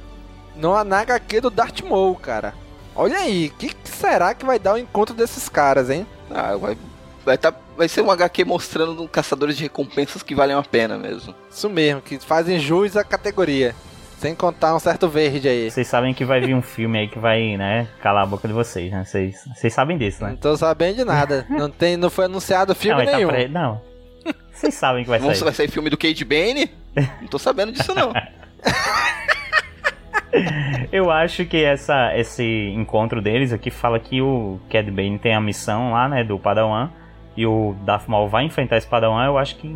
Speaker 2: no HQ do Darth Maul, cara. Olha aí, o que, que, será que vai dar o encontro desses caras, hein?
Speaker 4: Ah, vai, vai, tá, vai ser um HQ mostrando caçadores de recompensas que valem a pena mesmo.
Speaker 2: Isso mesmo, que fazem jus à categoria. Sem contar um certo verde aí.
Speaker 3: Vocês sabem que vai vir um filme aí que vai, né, calar a boca de vocês, né? Vocês, vocês sabem disso, né?
Speaker 2: Não tô sabendo de nada. não, tem, não foi anunciado filme não, nenhum. Tá pre...
Speaker 3: Não. Vocês sabem que vai sair.
Speaker 4: Vai sair filme do Cade Bane? Não tô sabendo disso, não.
Speaker 3: Eu acho que essa, esse encontro deles aqui fala que o Cad Bane tem a missão lá, né, do Padawan. E o Darth Maul vai enfrentar esse Padawan. Eu acho que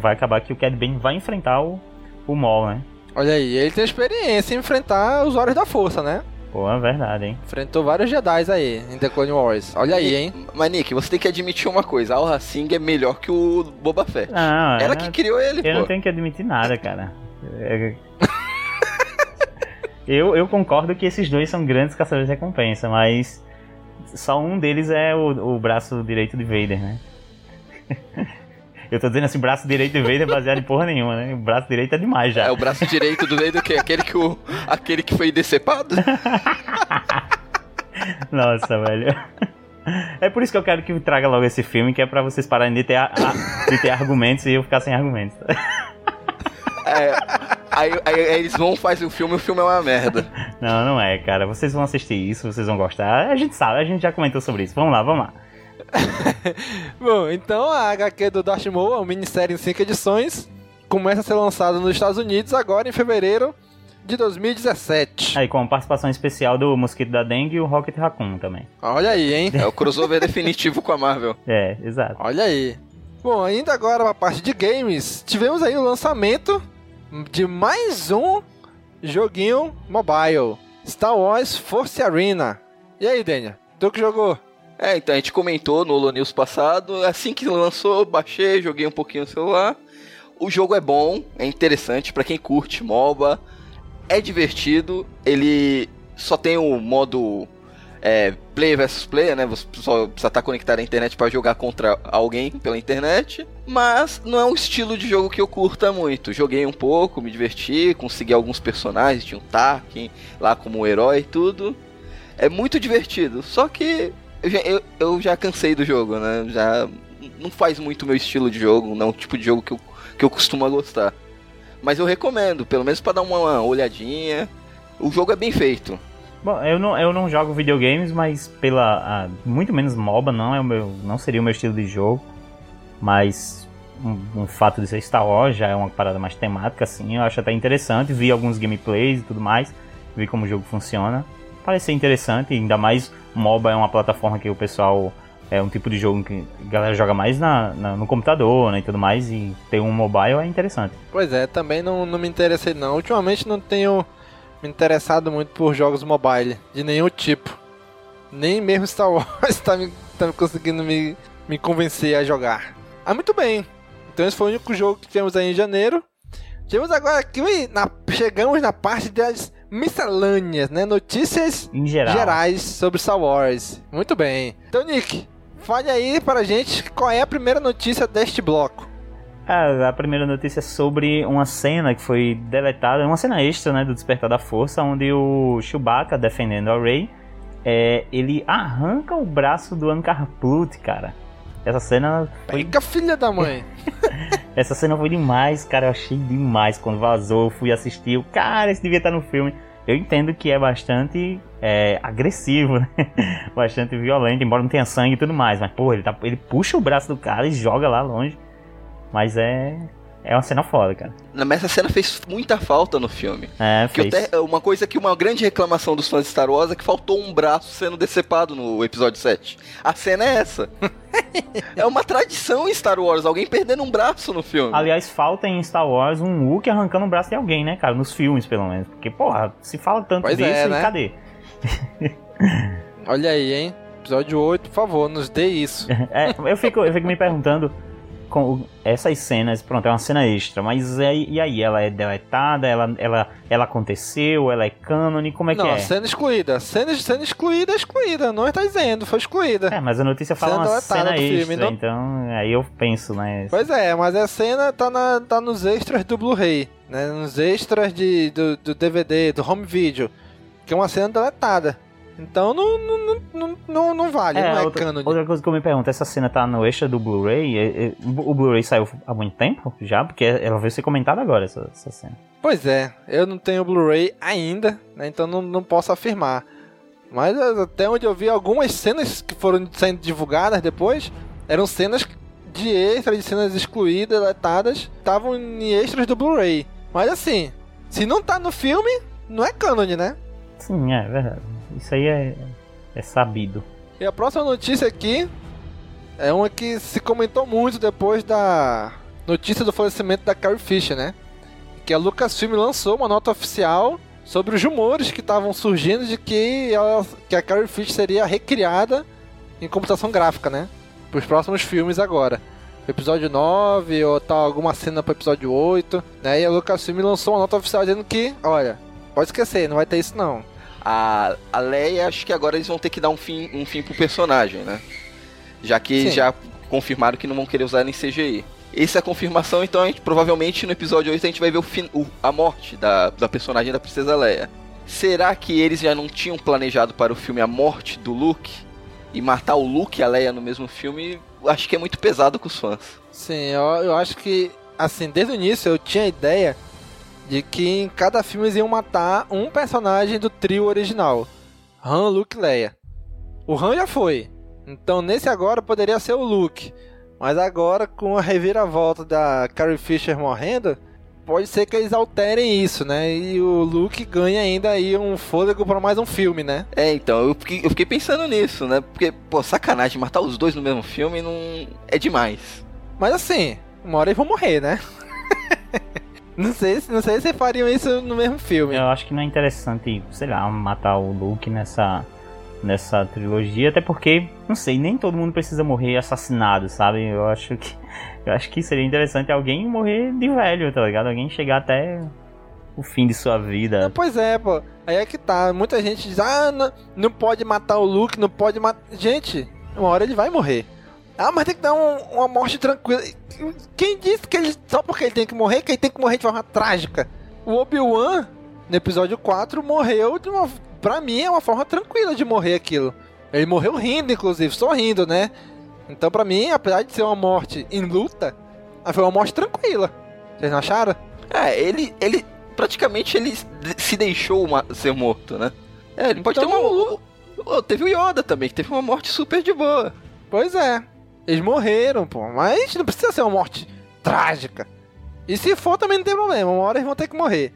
Speaker 3: vai acabar que o Cad Bane vai enfrentar o, o Maul, né?
Speaker 2: Olha aí, ele tem experiência em enfrentar os Olhos da Força, né?
Speaker 3: Pô, é verdade, hein?
Speaker 2: Enfrentou vários Jedi aí em The Clone Wars. Olha aí, hein?
Speaker 4: Mas, Nick, você tem que admitir uma coisa. Al Racing é melhor que o Boba Fett.
Speaker 3: Não,
Speaker 4: Ela que criou ele,
Speaker 3: eu
Speaker 4: pô.
Speaker 3: Eu não tenho que admitir nada, cara. É... Eu, eu concordo que esses dois são grandes caçadores de recompensa, mas só um deles é o, o braço direito de Vader, né? Eu tô dizendo assim, braço direito de Vader baseado em porra nenhuma, né? O braço direito é demais já.
Speaker 4: É o braço direito do Vader que aquele que o aquele que foi decepado?
Speaker 3: Nossa, velho. É por isso que eu quero que traga logo esse filme, que é pra vocês pararem de ter, a, a, de ter argumentos e eu ficar sem argumentos.
Speaker 4: É, aí, aí, aí, eles vão fazer o filme e o filme é uma merda.
Speaker 3: Não, não é, cara. Vocês vão assistir isso, vocês vão gostar. A gente sabe, a gente já comentou sobre isso. Vamos lá, vamos lá.
Speaker 2: Bom, então a HQ do Darth Maul, uma minissérie em 5 edições, começa a ser lançada nos Estados Unidos agora em fevereiro de 2017.
Speaker 3: Aí com a participação especial do Mosquito da Dengue e o Rocket Raccoon também.
Speaker 2: Olha aí, hein?
Speaker 4: É o crossover definitivo com a Marvel.
Speaker 3: É, exato.
Speaker 2: Olha aí. Bom, ainda agora a parte de games, tivemos aí o lançamento de mais um joguinho mobile. Star Wars Force Arena. E aí, Daniel? Tu que jogou?
Speaker 4: É, então a gente comentou no Holo News passado. Assim que lançou, baixei, joguei um pouquinho no celular. O jogo é bom, é interessante para quem curte MOBA. é divertido, ele só tem o modo é, player versus player, né? Você só precisa estar conectado à internet para jogar contra alguém pela internet. Mas não é um estilo de jogo que eu curta muito. Joguei um pouco, me diverti, consegui alguns personagens, tinha um Tarkin lá como herói e tudo. É muito divertido. Só que eu já, eu, eu já cansei do jogo, né? Já não faz muito meu estilo de jogo, não é o tipo de jogo que eu, que eu costumo gostar. Mas eu recomendo, pelo menos para dar uma olhadinha. O jogo é bem feito.
Speaker 3: Bom, eu não, eu não jogo videogames, mas pela. muito menos MOBA não, é o meu, não seria o meu estilo de jogo. Mas um, um, fato de ser Star Wars já é uma parada mais temática, assim, eu acho até interessante. Vi alguns gameplays e tudo mais, vi como o jogo funciona. Parece interessante, ainda mais MOBA é uma plataforma que o pessoal. É um tipo de jogo que a galera joga mais na, na, no computador né, e tudo mais, e ter um mobile é interessante.
Speaker 2: Pois é, também não, não me interessei não. Ultimamente não tenho me interessado muito por jogos mobile, de nenhum tipo. Nem mesmo Star Wars está me, tá conseguindo me, me convencer a jogar. Ah, muito bem. Então esse foi o único jogo que tivemos aí em janeiro. Tivemos agora aqui, na, chegamos na parte das miscelâneas, né? Notícias
Speaker 3: geral.
Speaker 2: gerais sobre Star Wars. Muito bem. Então, Nick, fale aí para a gente qual é a primeira notícia deste bloco.
Speaker 3: Ah, a primeira notícia é sobre uma cena que foi deletada, uma cena extra, né, do Despertar da Força, onde o Chewbacca, defendendo a Rey, é, ele arranca o braço do Ankar Plut, cara. Essa cena
Speaker 2: foi... Pega filha da mãe!
Speaker 3: Essa cena foi demais, cara, eu achei demais quando vazou, eu fui assistir, o cara, esse devia estar no filme. Eu entendo que é bastante é, agressivo, né? bastante violento, embora não tenha sangue e tudo mais, mas, pô, ele, tá, ele puxa o braço do cara e joga lá longe. Mas é. É uma cena foda, cara.
Speaker 4: Mas essa cena fez muita falta no filme.
Speaker 3: É, fez.
Speaker 4: Te, uma coisa que uma grande reclamação dos fãs de Star Wars é que faltou um braço sendo decepado no episódio 7. A cena é essa. é uma tradição em Star Wars, alguém perdendo um braço no filme.
Speaker 3: Aliás, falta em Star Wars um Luke arrancando um braço de alguém, né, cara? Nos filmes, pelo menos. Porque, porra, se fala tanto pois disso, é, né? cadê?
Speaker 2: Olha aí, hein? Episódio 8, por favor, nos dê isso.
Speaker 3: é, eu, fico, eu fico me perguntando com essas cenas, pronto, é uma cena extra, mas é, e aí, ela é deletada, ela, ela, ela aconteceu, ela é cânone, como é
Speaker 2: não,
Speaker 3: que é?
Speaker 2: Não, cena excluída, cena, cena excluída, excluída, não está dizendo, foi excluída.
Speaker 3: É, mas a notícia fala cena uma cena extra, filme, não... então aí eu penso, né?
Speaker 2: Pois é, mas a cena tá, na, tá nos extras do Blu-ray, né, nos extras de, do, do DVD, do home video, que é uma cena deletada. Então não, não, não, não, não vale, é, não é
Speaker 3: outra,
Speaker 2: canon.
Speaker 3: Outra coisa que eu me pergunto, essa cena tá no extra do Blu-ray? O Blu-ray saiu há muito tempo já? Porque ela veio ser comentada agora, essa, essa cena.
Speaker 2: Pois é, eu não tenho Blu-ray ainda, né, então não, não posso afirmar. Mas até onde eu vi algumas cenas que foram sendo divulgadas depois, eram cenas de extra, de cenas excluídas, deletadas, estavam em extras do Blu-ray. Mas assim, se não tá no filme, não é canon, né?
Speaker 3: Sim, é verdade. Isso aí é, é sabido.
Speaker 2: E a próxima notícia aqui é uma que se comentou muito depois da notícia do falecimento da Carrie Fisher, né? Que a Lucasfilm lançou uma nota oficial sobre os rumores que estavam surgindo de que, ela, que a Carrie Fisher seria recriada em computação gráfica, né? Para os próximos filmes agora. Episódio 9 ou tal, alguma cena para episódio 8. Né? E a Lucasfilm lançou uma nota oficial dizendo que, olha, pode esquecer, não vai ter isso não
Speaker 4: a, a Leia, acho que agora eles vão ter que dar um fim, um fim pro personagem, né? Já que Sim. já confirmaram que não vão querer usar nem CGI. Essa é a confirmação, então a gente, provavelmente no episódio 8 a gente vai ver o fim, o, a morte da, da personagem da Princesa Leia. Será que eles já não tinham planejado para o filme a morte do Luke? E matar o Luke e a Leia no mesmo filme? Acho que é muito pesado com os fãs.
Speaker 2: Sim, eu, eu acho que, assim, desde o início eu tinha a ideia de que em cada filme eles iam matar um personagem do trio original: Han, Luke e Leia. O Han já foi, então nesse agora poderia ser o Luke, mas agora com a reviravolta da Carrie Fisher morrendo, pode ser que eles alterem isso, né? E o Luke ganha ainda aí um fôlego para mais um filme, né?
Speaker 4: É, então, eu fiquei, eu fiquei pensando nisso, né? Porque, pô, sacanagem, matar os dois no mesmo filme não é demais.
Speaker 2: Mas assim, uma hora eles vão morrer, né? Não sei, não sei se fariam isso no mesmo filme.
Speaker 3: Eu acho que não é interessante, sei lá, matar o Luke nessa, nessa trilogia, até porque, não sei, nem todo mundo precisa morrer assassinado, sabe? Eu acho que eu acho que seria interessante alguém morrer de velho, tá ligado? Alguém chegar até o fim de sua vida.
Speaker 2: Pois é, pô. Aí é que tá. Muita gente diz, ah, não, não pode matar o Luke, não pode matar. Gente, uma hora ele vai morrer. Ah, mas tem que dar um- uma morte tranquila. Quem disse que ele. Só porque ele tem que morrer, que ele tem que morrer de forma trágica? O Obi-Wan, no episódio 4, morreu de uma. Pra mim, é uma forma tranquila de morrer aquilo. Ele morreu rindo, inclusive, sorrindo, né? Então, pra mim, apesar de ser uma morte em luta, foi uma morte tranquila. Vocês não acharam?
Speaker 4: É, ele, ele praticamente ele se deixou ser morto, né? É, ele pode
Speaker 2: Então,
Speaker 4: ter uma. Oh, teve o Yoda também, que teve uma morte super de boa.
Speaker 2: Pois é. Eles morreram, pô. Mas não precisa ser uma morte trágica. E se for, também não tem problema. Uma hora eles vão ter que morrer.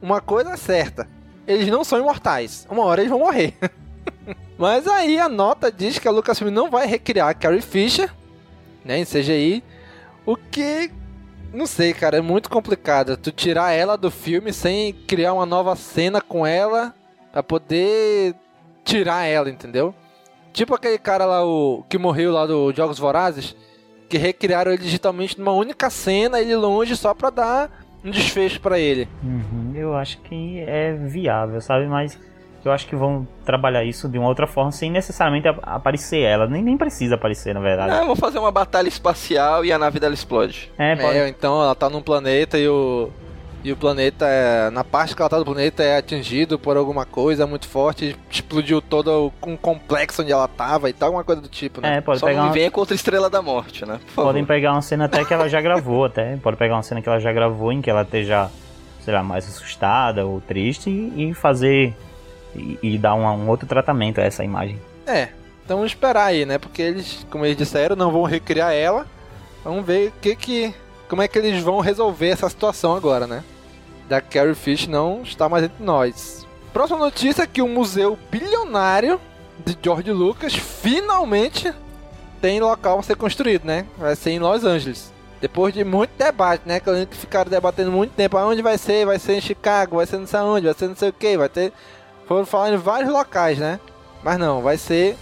Speaker 2: Uma coisa é certa. Eles não são imortais. Uma hora eles vão morrer. Mas aí a nota diz que a Lucasfilm não vai recriar Carrie Fisher, né, em CGI. O que, não sei, cara, é muito complicado. Tu tirar ela do filme sem criar uma nova cena com ela pra poder tirar ela, entendeu? Tipo aquele cara lá, o que morreu lá do Jogos Vorazes, que recriaram ele digitalmente numa única cena, ele longe só pra dar um desfecho pra ele.
Speaker 3: Uhum, eu acho que é viável, sabe? Mas eu acho que vão trabalhar isso de uma outra forma sem necessariamente ap- aparecer ela. Nem, nem precisa aparecer, na verdade.
Speaker 4: Ah, vão fazer uma batalha espacial e a nave dela explode.
Speaker 3: É, pode.
Speaker 2: É, então ela tá num planeta e o. E o planeta, é, na parte que ela tá do planeta, é atingido por alguma coisa muito forte, explodiu todo o um complexo onde ela tava e tal, alguma coisa do tipo, né?
Speaker 3: É, pode
Speaker 4: Só
Speaker 3: pegar
Speaker 4: não
Speaker 3: uma,
Speaker 4: venha contra a Estrela da Morte, né? Por favor.
Speaker 3: Podem pegar uma cena até que ela já gravou, até. Pode pegar uma cena que ela já gravou em que ela esteja, sei lá, mais assustada ou triste e, e fazer. E, e dar uma- um outro tratamento a essa imagem.
Speaker 2: É, então vamos esperar aí, né? Porque eles, como eles disseram, não vão recriar ela. Vamos ver o que que. Como é que eles vão resolver essa situação agora, né? Da Carrie Fish não está mais entre nós. Próxima notícia é que o museu bilionário de George Lucas finalmente tem local a ser construído, né? Vai ser em Los Angeles. Depois de muito debate, né? Que ficaram debatendo muito tempo. Aonde vai ser? Vai ser em Chicago? Vai ser não sei aonde? Vai ser não sei o que? Vai ter... Foram falar em vários locais, né? Mas não, vai ser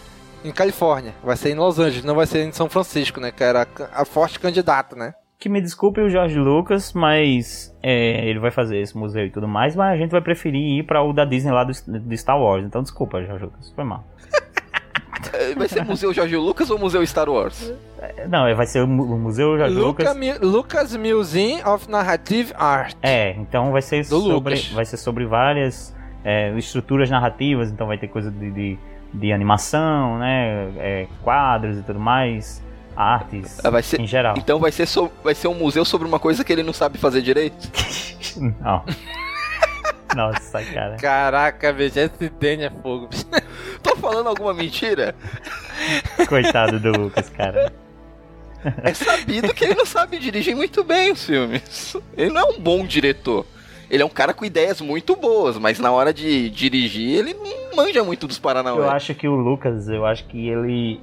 Speaker 2: em Califórnia. Vai ser em Los Angeles, não vai ser em São Francisco, né? Que era a forte candidata, né?
Speaker 3: Que me desculpe o Jorge Lucas, mas é, ele vai fazer esse museu e tudo mais, mas a gente vai preferir ir para o da Disney lá do, de Star Wars. Então desculpa, Jorge Lucas, foi mal.
Speaker 4: Vai ser Museu Jorge Lucas ou Museu Star Wars?
Speaker 3: É, Não, vai ser o, mu- o Museu Jorge
Speaker 2: Luca,
Speaker 3: Lucas.
Speaker 2: Mi- Lucas Museum of Narrative Art.
Speaker 3: É, então vai ser
Speaker 2: Do
Speaker 3: sobre,
Speaker 2: Lucas.
Speaker 3: vai ser sobre várias é, estruturas narrativas, então vai ter coisa de, de, de animação, né, é, quadros e tudo mais, artes
Speaker 4: Ah, vai ser-
Speaker 3: em geral.
Speaker 4: Então vai ser, so- vai ser um museu sobre uma coisa que ele não sabe fazer direito?
Speaker 3: Não. Nossa, cara.
Speaker 2: Caraca, bicho, esse Danny é fogo.
Speaker 4: Tô falando alguma mentira?
Speaker 3: Coitado do Lucas, cara.
Speaker 4: É sabido que ele não sabe dirigir muito bem os filmes. Ele não é um bom diretor. Ele é um cara com ideias muito boas, mas na hora de dirigir, ele não manja muito dos
Speaker 3: Eu
Speaker 4: Paranauê.
Speaker 3: acho que o Lucas, eu acho que ele.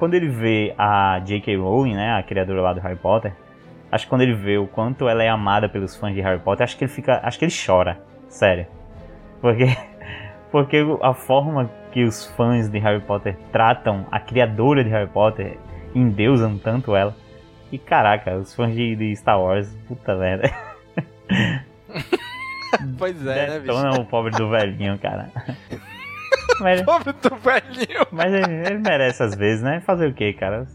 Speaker 3: Quando ele vê a J.K. Rowling, né, a criadora lá do Harry Potter, acho que quando ele vê o quanto ela é amada pelos fãs de Harry Potter, acho que ele fica. Acho que ele chora. Sério. Porque. Porque a forma que os fãs de Harry Potter tratam a criadora de Harry Potter, endeusam tanto ela. E caraca, os fãs de, de Star Wars, puta merda.
Speaker 2: Pois é, né, bicho?
Speaker 3: Detona o pobre do velhinho, cara. Mas,
Speaker 2: Pobre do velhinho.
Speaker 3: mas ele, ele merece às vezes, né? Fazer o que, cara?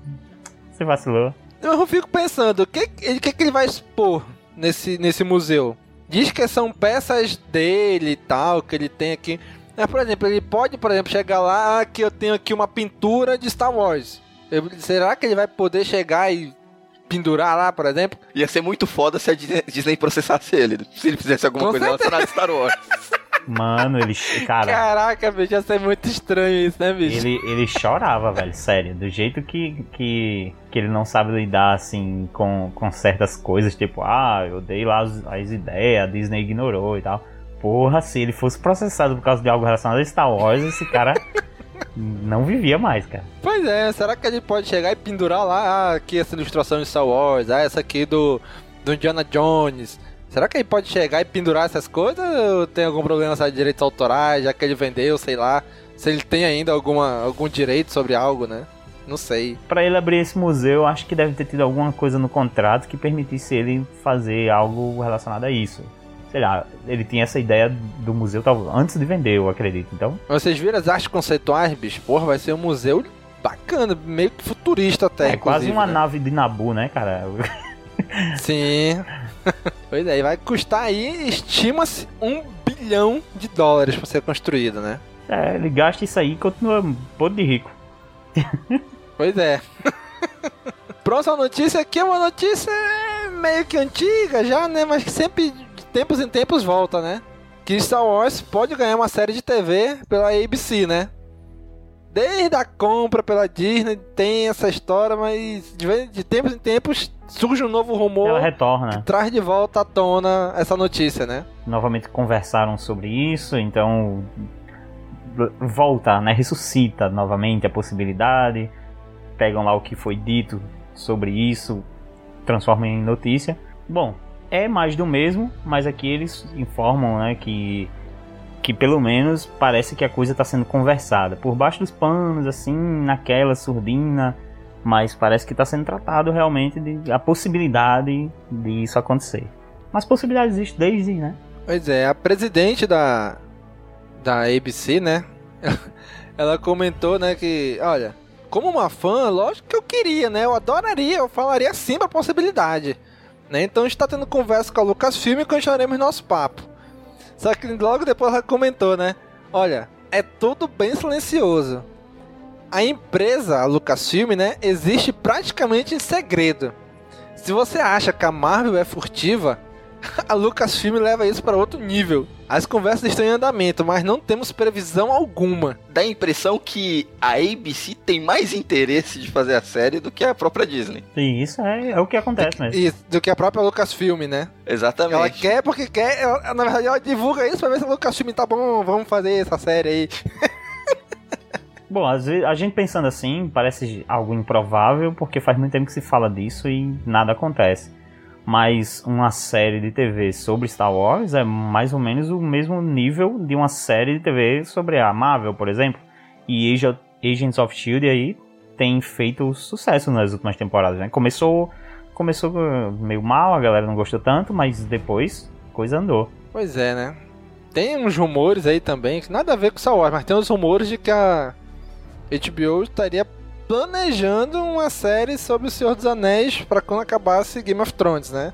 Speaker 3: Você vacilou.
Speaker 2: Eu fico pensando, o que, que, que ele vai expor nesse, nesse museu? Diz que são peças dele e tal, que ele tem aqui. Mas, por exemplo, ele pode, por exemplo, chegar lá, ah, que eu tenho aqui uma pintura de Star Wars. Eu- será que ele vai poder chegar e pendurar lá, por exemplo?
Speaker 4: Ia ser muito foda se a Disney- processasse ele. Se ele fizesse alguma
Speaker 2: Com
Speaker 4: coisa relacionada a Star Wars.
Speaker 3: Mano, ele. Cara,
Speaker 2: Caraca, bicho, ia ser muito estranho isso, né, bicho?
Speaker 3: ele, ele chorava, velho, sério. Do jeito que, que, que ele não sabe lidar, assim, com, com certas coisas. Tipo, ah, eu dei lá as, as ideias, a Disney ignorou e tal. Porra, se ele fosse processado por causa de algo relacionado a Star Wars, esse cara não vivia mais, cara.
Speaker 2: Pois é, será que ele pode chegar e pendurar lá, ah, aqui essa ilustração de Star Wars, ah, essa aqui do, do Indiana Jones. Será que ele pode chegar e pendurar essas coisas ou tem algum problema sabe, de direitos autorais, já que ele vendeu, sei lá, se ele tem ainda alguma, algum direito sobre algo, né? Não sei.
Speaker 3: Pra ele abrir esse museu, eu acho que deve ter tido alguma coisa no contrato que permitisse ele fazer algo relacionado a isso. sei lá, ele tinha essa ideia do museu antes de vender, eu acredito. Então,
Speaker 2: Vocês viram as artes conceituais, bicho? Porra, vai ser um museu bacana, meio futurista até.
Speaker 3: é quase uma
Speaker 2: né?
Speaker 3: nave de Nabu, né, cara?
Speaker 2: Sim. pois é, e vai custar aí, estima-se, um bilhão de dólares pra ser construído, né?
Speaker 3: É, ele gasta isso aí e continua podre de rico.
Speaker 2: Pois é. Próxima notícia aqui é uma notícia meio que antiga já, né? Mas que sempre, de tempos em tempos, volta, né? Que Star Wars pode ganhar uma série de TV pela ABC, né? Desde a compra pela Disney tem essa história, mas de, tempos em tempos surge um novo rumor
Speaker 3: Ela retorna.
Speaker 2: traz de volta à tona essa notícia, né?
Speaker 3: Novamente conversaram sobre isso, então volta, né? Ressuscita novamente a possibilidade. Pegam lá o que foi dito sobre isso, transformam em notícia. Bom, é mais do mesmo, mas aqui eles informam, né, que que pelo menos parece que a coisa está sendo conversada por baixo dos panos, assim, naquela surdina, mas parece que está sendo tratado realmente de a possibilidade de isso acontecer. Mas possibilidade existe desde, né?
Speaker 2: Pois é, a presidente da da ABC, né? Ela comentou, né, que, olha, como uma fã, lógico que eu queria, né? Eu adoraria, eu falaria sim pra possibilidade. Né? Então a gente tá tendo conversa com a Lucasfilm e continuaremos nosso papo. Só que logo depois ela comentou, né? Olha, é tudo bem silencioso. A empresa, a Lucasfilm, né, existe praticamente em segredo. Se você acha que a Marvel é furtiva, a Lucasfilm leva isso para outro nível. As conversas estão em andamento, mas não temos previsão alguma.
Speaker 4: Dá a impressão que a ABC tem mais interesse de fazer a série do que a própria Disney.
Speaker 3: E isso é, é o que acontece mesmo.
Speaker 2: Isso, do que a própria Lucasfilm, né?
Speaker 4: Exatamente.
Speaker 2: Ela quer porque quer, ela- na verdade ela divulga isso pra ver se a Lucasfilm tá bom, vamos fazer essa série aí.
Speaker 3: Bom, às vezes, a gente pensando assim parece algo improvável, porque faz muito tempo que se fala disso e nada acontece. Mas uma série de TV sobre Star Wars é mais ou menos o mesmo nível de uma série de TV sobre a Marvel, por exemplo. E Age- Agents of Shield aí tem feito sucesso nas últimas temporadas, né? Começou, começou uh, meio mal, a galera não gostou tanto, mas depois coisa andou.
Speaker 2: Pois é, né? Tem uns rumores aí também, que nada a ver com Star Wars, mas tem uns rumores de que a HBO estaria planejando uma série sobre o Senhor dos Anéis pra quando acabasse Game of Thrones, né?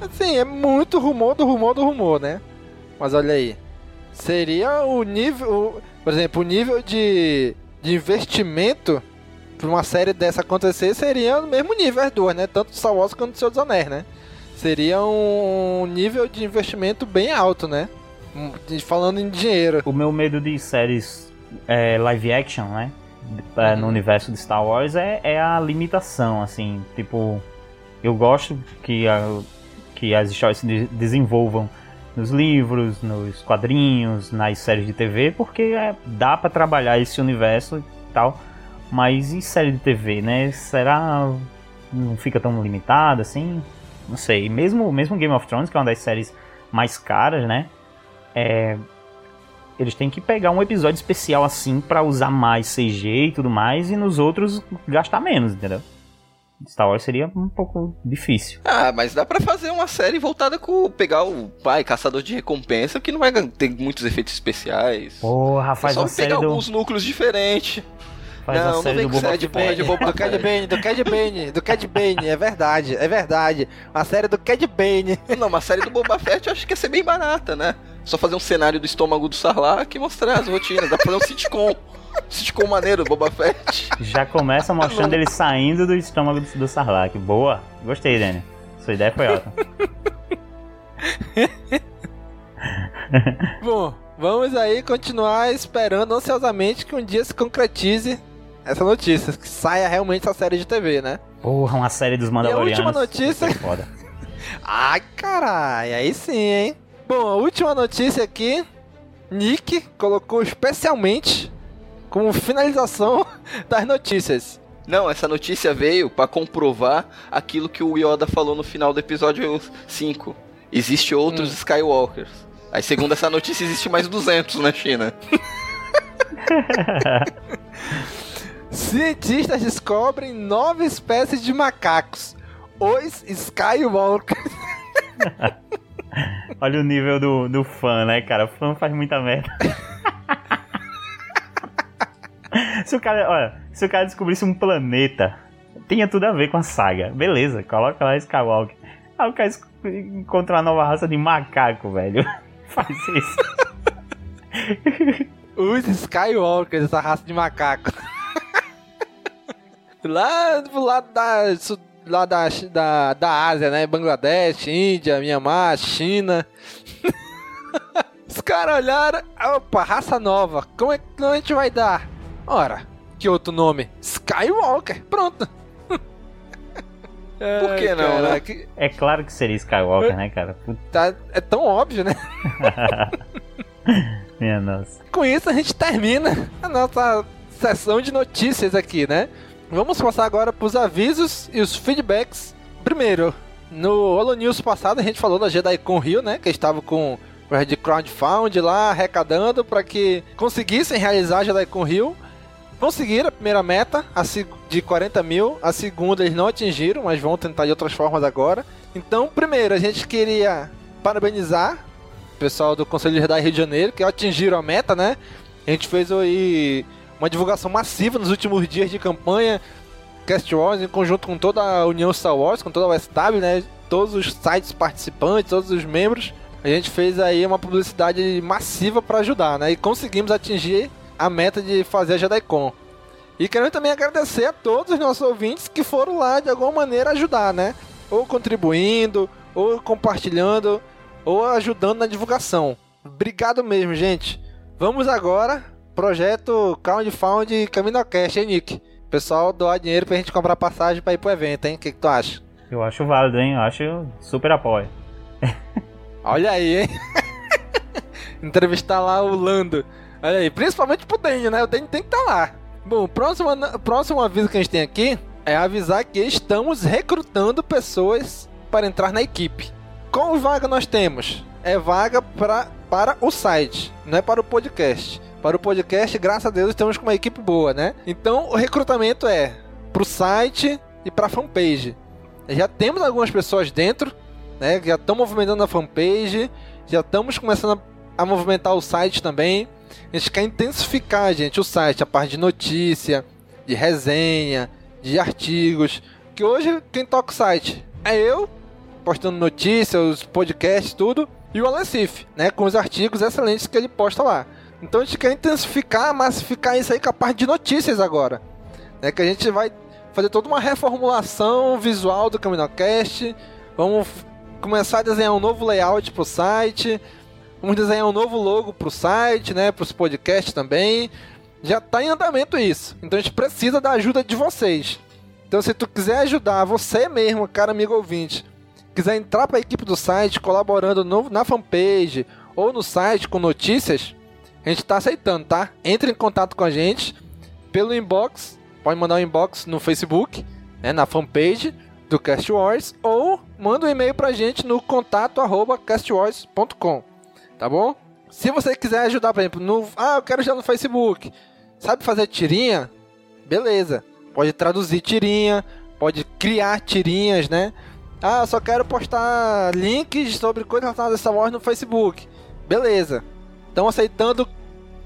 Speaker 2: Assim, é muito rumor do rumor do rumor, né? Mas olha aí. Seria o nível. o- por exemplo, o nível de, de investimento pra uma série dessa acontecer seria no mesmo nível as duas, né? Tanto Star Wars quanto o Senhor dos Anéis, né? Seria um nível de investimento bem alto, né? Hum, Falando em dinheiro.
Speaker 3: O meu medo de séries é, live action, né? É, no universo de Star Wars é, é a limitação, assim, tipo, eu gosto que, a- que as histórias se de- desenvolvam nos livros, nos quadrinhos, nas séries de TV, porque é, dá pra trabalhar esse universo e tal, mas e série de TV, né? Será não fica tão limitado assim? Não sei. Mesmo mesmo Game of Thrones, que é uma das séries mais caras, né? É, eles têm que pegar um episódio especial assim pra usar mais CG e tudo mais, e nos outros gastar menos, entendeu? Star Wars seria um pouco difícil.
Speaker 4: Ah, mas dá pra fazer uma série voltada com pegar o pai caçador de recompensa, que não vai ter muitos efeitos especiais.
Speaker 3: Porra,
Speaker 4: é
Speaker 3: faz
Speaker 4: só
Speaker 3: uma
Speaker 4: pegar
Speaker 3: do.
Speaker 4: alguns núclos diferentes.
Speaker 3: Faz
Speaker 4: Não,
Speaker 3: uma
Speaker 4: não vem
Speaker 3: do
Speaker 4: com de porra de Boba
Speaker 2: do Cad Bane, do Cad Bane, do Cad Bane, é verdade, é verdade. Uma série do Cad Bane.
Speaker 4: Não, uma série do Boba Fett eu acho que ia ser bem barata, né? Só fazer um cenário do estômago do Sarlacc e mostrar as rotinas. Dá pra fazer um sitcom. Sitcom maneiro, Boba Fett.
Speaker 3: Já começa mostrando ele saindo do estômago do, do Sarlacc. Boa, gostei, Daniel. Sua ideia foi ótima.
Speaker 2: Bom, vamos aí continuar esperando ansiosamente que um dia se concretize essa notícia, que saia realmente essa série de TV, né?
Speaker 3: Porra, uma série dos Mandalorianos.
Speaker 2: última notícia?
Speaker 3: Isso é Foda.
Speaker 2: Ai, caralho, aí sim, hein? Bom, a última notícia aqui, Nick colocou especialmente como finalização das notícias.
Speaker 4: Não, essa notícia veio pra comprovar aquilo que o Yoda falou no final do episódio 5. Existe outros
Speaker 2: Hum.
Speaker 4: Skywalkers. Aí, segundo essa notícia, existe mais 200 na China.
Speaker 2: Cientistas descobrem nove espécies de macacos, os Skywalkers.
Speaker 3: Olha o nível do, do fã, né, cara? O fã faz muita merda. se o cara, olha, se o cara descobrisse um planeta, tinha tudo a ver com a saga. Beleza, coloca lá Skywalker. Aí o cara encontra uma nova raça de macaco, velho. Faz isso.
Speaker 2: Os Skywalkers, essa raça de macaco. lá do lado da, lá da, da, da Ásia, né? Bangladesh, Índia, Myanmar, China. Os caras olharam, opa, raça nova, como é que a gente vai dar? Ora, que outro nome? Skywalker, pronto.
Speaker 4: Por que não,
Speaker 2: cara,
Speaker 4: né?
Speaker 2: que-
Speaker 3: É claro que seria Skywalker, né, cara?
Speaker 2: Tá- é tão óbvio, né?
Speaker 3: minha nossa.
Speaker 2: Com isso a gente termina a nossa sessão de notícias aqui, né? Vamos passar agora para os avisos e os feedbacks. Primeiro, no Holo News passado a gente falou da JediCon Rio, né? Que estava com o Red Crowdfund lá arrecadando para que conseguissem realizar a JediCon Rio. Conseguiram a primeira meta a de 40 mil, a segunda eles não atingiram, mas vão tentar de outras formas agora. Então, primeiro, a gente queria parabenizar o pessoal do Conselho Jedi Rio de Janeiro, que atingiram a meta, né? A gente fez aí uma divulgação massiva nos últimos dias de campanha, Cast Wars, em conjunto com toda a União Star Wars, com toda a USW, né? Todos os sites participantes, todos os membros. A gente fez aí uma publicidade massiva para ajudar, né? E conseguimos atingir a meta de fazer a JediCon. E queremos também agradecer a todos os nossos ouvintes que foram lá de alguma maneira ajudar, né? Ou contribuindo, ou compartilhando, ou ajudando na divulgação. Obrigado mesmo, gente. Vamos agora, projeto Crowdfund Caminocast, hein, Nick? Pessoal, doar dinheiro pra gente comprar passagem pra ir pro evento, hein? O que, que tu acha?
Speaker 3: Eu acho válido, hein? Eu acho super apoio.
Speaker 2: Olha aí, hein? Entrevistar lá o Lando. Olha aí, principalmente pro Daniel, né? O Daniel tem que estar lá. Bom, o próximo, próximo aviso que a gente tem aqui é avisar que estamos recrutando pessoas para entrar na equipe. Qual vaga nós temos? É vaga pra, para o site, não é para o podcast. Para o podcast, graças a Deus, estamos com uma equipe boa, né? Então, o recrutamento é pro site e pra fanpage. Já temos algumas pessoas dentro, né? Já estão movimentando a fanpage, já estamos começando a, a movimentar o site também. A gente quer intensificar, gente, o site, a parte de notícia, de resenha, de artigos. Que hoje quem toca o site é eu, postando notícias, os podcasts, tudo, e o Alessif, né? Com os artigos excelentes que ele posta lá. Então a gente quer intensificar, massificar isso aí com a parte de notícias agora. Né? Que a gente vai fazer toda uma reformulação visual do CaminoCast. Vamos começar a desenhar um novo layout pro site. Vamos desenhar um novo logo pro site, né? Pros podcasts também. Já tá em andamento isso. Então a gente precisa da ajuda de vocês. Então se tu quiser ajudar você mesmo, cara amigo ouvinte, quiser entrar para a equipe do site colaborando no- na fanpage ou no site com notícias, a gente tá aceitando, tá? Entre em contato com a gente pelo inbox, pode mandar um inbox no Facebook, né, na fanpage do Cast Wars, ou manda um e-mail pra gente no contato arroba castwars.com, tá bom? Se você quiser ajudar, por exemplo, no, ah, eu quero ajudar no Facebook, sabe fazer tirinha? Beleza, pode traduzir tirinha, pode criar tirinhas, né? Ah, eu só quero postar links sobre coisas relacionadas a Star Wars no Facebook. Beleza. Estão aceitando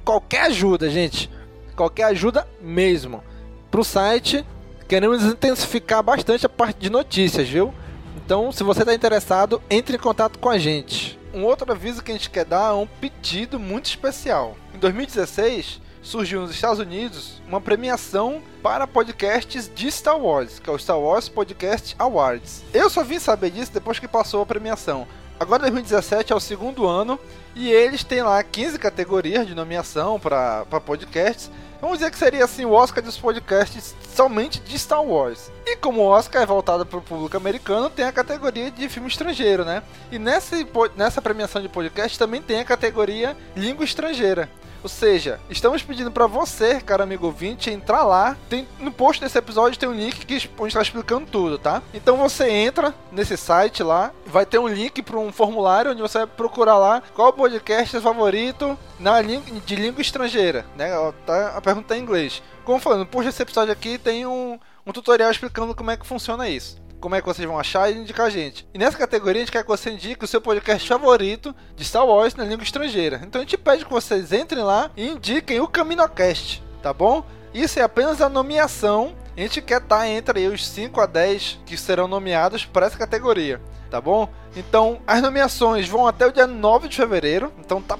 Speaker 2: qualquer ajuda, gente. Qualquer ajuda mesmo. Pro site, queremos intensificar bastante a parte de notícias, viu? Então, se você está interessado, entre em contato com a gente. Um outro aviso que a gente quer dar é um pedido muito especial. Em 2016, surgiu nos Estados Unidos uma premiação para podcasts de Star Wars, que é o Star Wars Podcast Awards. Eu só vim saber disso depois que passou a premiação. Agora 2017 é o segundo ano e eles têm lá 15 categorias de nomeação para podcasts. Vamos dizer que seria assim o Oscar dos podcasts somente de Star Wars. E como o Oscar é voltado para o público americano, tem a categoria de filme estrangeiro, né? E nessa, nessa premiação de podcast também tem a categoria língua estrangeira. Ou seja, estamos pedindo para você, cara amigo ouvinte, entrar lá. Tem, no post desse episódio tem um link que onde está explicando tudo, tá? Então você entra nesse site lá, vai ter um link para um formulário onde você vai procurar lá qual podcast favorito na língua, de língua estrangeira, né? Tá, a pergunta é em inglês. Como falando, no post desse episódio aqui tem um, um tutorial explicando como é que funciona isso. Como é que vocês vão achar e indicar a gente. E nessa categoria a gente quer que você indique o seu podcast favorito de Star Wars na língua estrangeira. Então a gente pede que vocês entrem lá e indiquem o Caminocast, tá bom? Isso é apenas a nomeação. A gente quer estar entre os 5 a 10 que serão nomeados para essa categoria, tá bom? Então, as nomeações vão até o dia 9 de fevereiro, então tá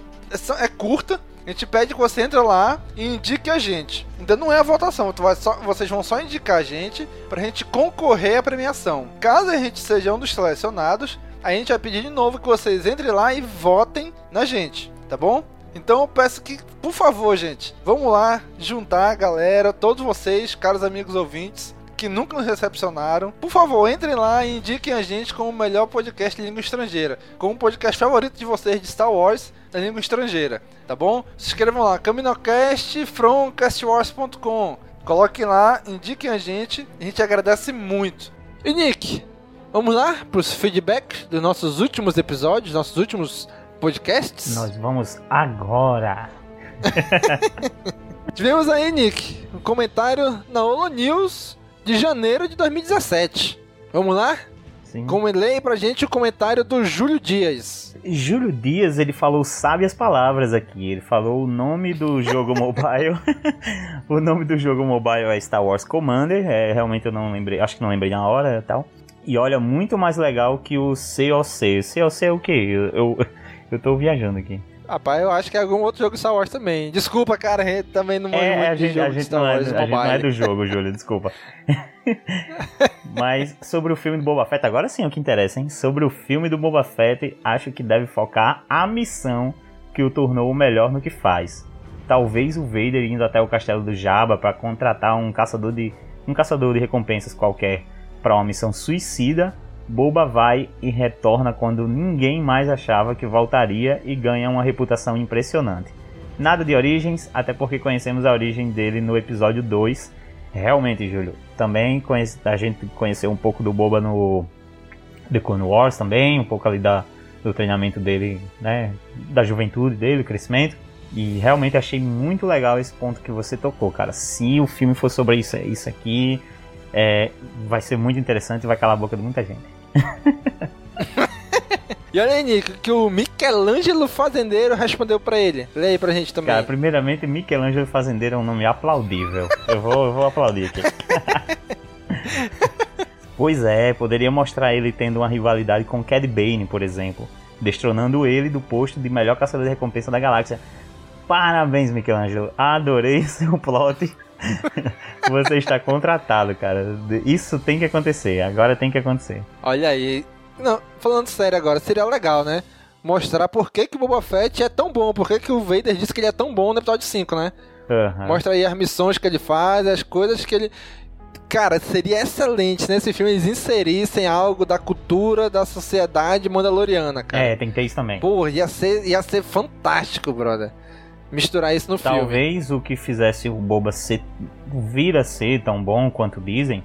Speaker 2: é curta. A gente pede que você entre lá e indique a gente. Ainda não é a votação, só, vocês vão só indicar a gente pra gente concorrer à premiação. Caso a gente seja um dos selecionados, a gente vai pedir de novo que vocês entrem lá e votem na gente, tá bom? Então eu peço que, por favor, gente, vamos lá juntar a galera, todos vocês, caros amigos ouvintes, que nunca nos recepcionaram. Por favor, entrem lá e indiquem a gente como o melhor podcast de língua estrangeira, como o podcast favorito de vocês de Star Wars da língua estrangeira, tá bom? Se inscrevam lá, caminocast from castwars.com. Coloquem lá, indiquem a gente, a gente agradece muito. E Nick, vamos lá para os feedbacks dos nossos últimos episódios, nossos últimos podcasts?
Speaker 3: Nós vamos agora.
Speaker 2: Tivemos aí, Nick, um comentário na Holo News de janeiro de 2017. Vamos lá?
Speaker 3: Sim.
Speaker 2: Como leia pra gente o comentário do Júlio Dias.
Speaker 3: Júlio Dias, ele falou sábias palavras aqui. Ele falou o nome do jogo mobile. o nome do jogo mobile é Star Wars Commander. É, realmente eu não lembrei, acho que não lembrei na hora e tal. E olha, muito mais legal que o COC. O COC é o quê? Eu, eu, eu tô viajando aqui.
Speaker 2: Rapaz, eu acho que é algum outro jogo Star Wars também. Desculpa, cara, a gente também não manja
Speaker 3: é,
Speaker 2: muito
Speaker 3: a gente,
Speaker 2: de jogo
Speaker 3: a gente
Speaker 2: Star
Speaker 3: não é,
Speaker 2: Wars
Speaker 3: a gente não é do jogo, Júlio, desculpa. Mas sobre o filme do Boba Fett, agora sim é o que interessa, hein? Sobre o filme do Boba Fett, acho que deve focar a missão que o tornou o melhor no que faz. Talvez o Vader indo até o castelo do Jabba para contratar um caçador de um caçador de recompensas qualquer para uma missão suicida Boba vai e retorna quando ninguém mais achava que voltaria e ganha uma reputação impressionante. Nada de origens, até porque conhecemos a origem dele no episódio 2. Realmente, Júlio, também conhece, a gente conheceu um pouco do Boba no The Clone Wars também, um pouco ali da, do treinamento dele, né, da juventude dele, do crescimento. E realmente achei muito legal esse ponto que você tocou, cara. Se o filme for sobre isso, isso aqui, é, vai ser muito interessante e vai calar a boca de muita gente.
Speaker 2: e olha aí, Nico, que o Michelangelo Fazendeiro respondeu pra ele. Lê aí pra gente também.
Speaker 3: Cara, primeiramente, Michelangelo Fazendeiro é um nome aplaudível. eu, vou, eu vou aplaudir aqui. pois é, poderia mostrar ele tendo uma rivalidade com Cad Bane, por exemplo. Destronando ele do posto de melhor caçador de recompensa da galáxia. Parabéns, Michelangelo. Adorei seu plot. Você está contratado, cara. Isso tem que acontecer. Agora tem que acontecer.
Speaker 2: Olha aí. Não, falando sério agora, seria legal, né? Mostrar por que, que o Boba Fett é tão bom. Por que, que o Vader disse que ele é tão bom no episódio 5, né?
Speaker 3: Uhum.
Speaker 2: Mostra aí as missões que ele faz, as coisas que ele. Cara, seria excelente nesse filme eles inserissem algo da cultura da sociedade mandaloriana, cara.
Speaker 3: É, tem que ter isso também.
Speaker 2: Pô, ia ser, ia ser fantástico, brother misturar isso no
Speaker 3: Talvez
Speaker 2: filme.
Speaker 3: Talvez o que fizesse o Boba ser, vir a ser tão bom quanto dizem,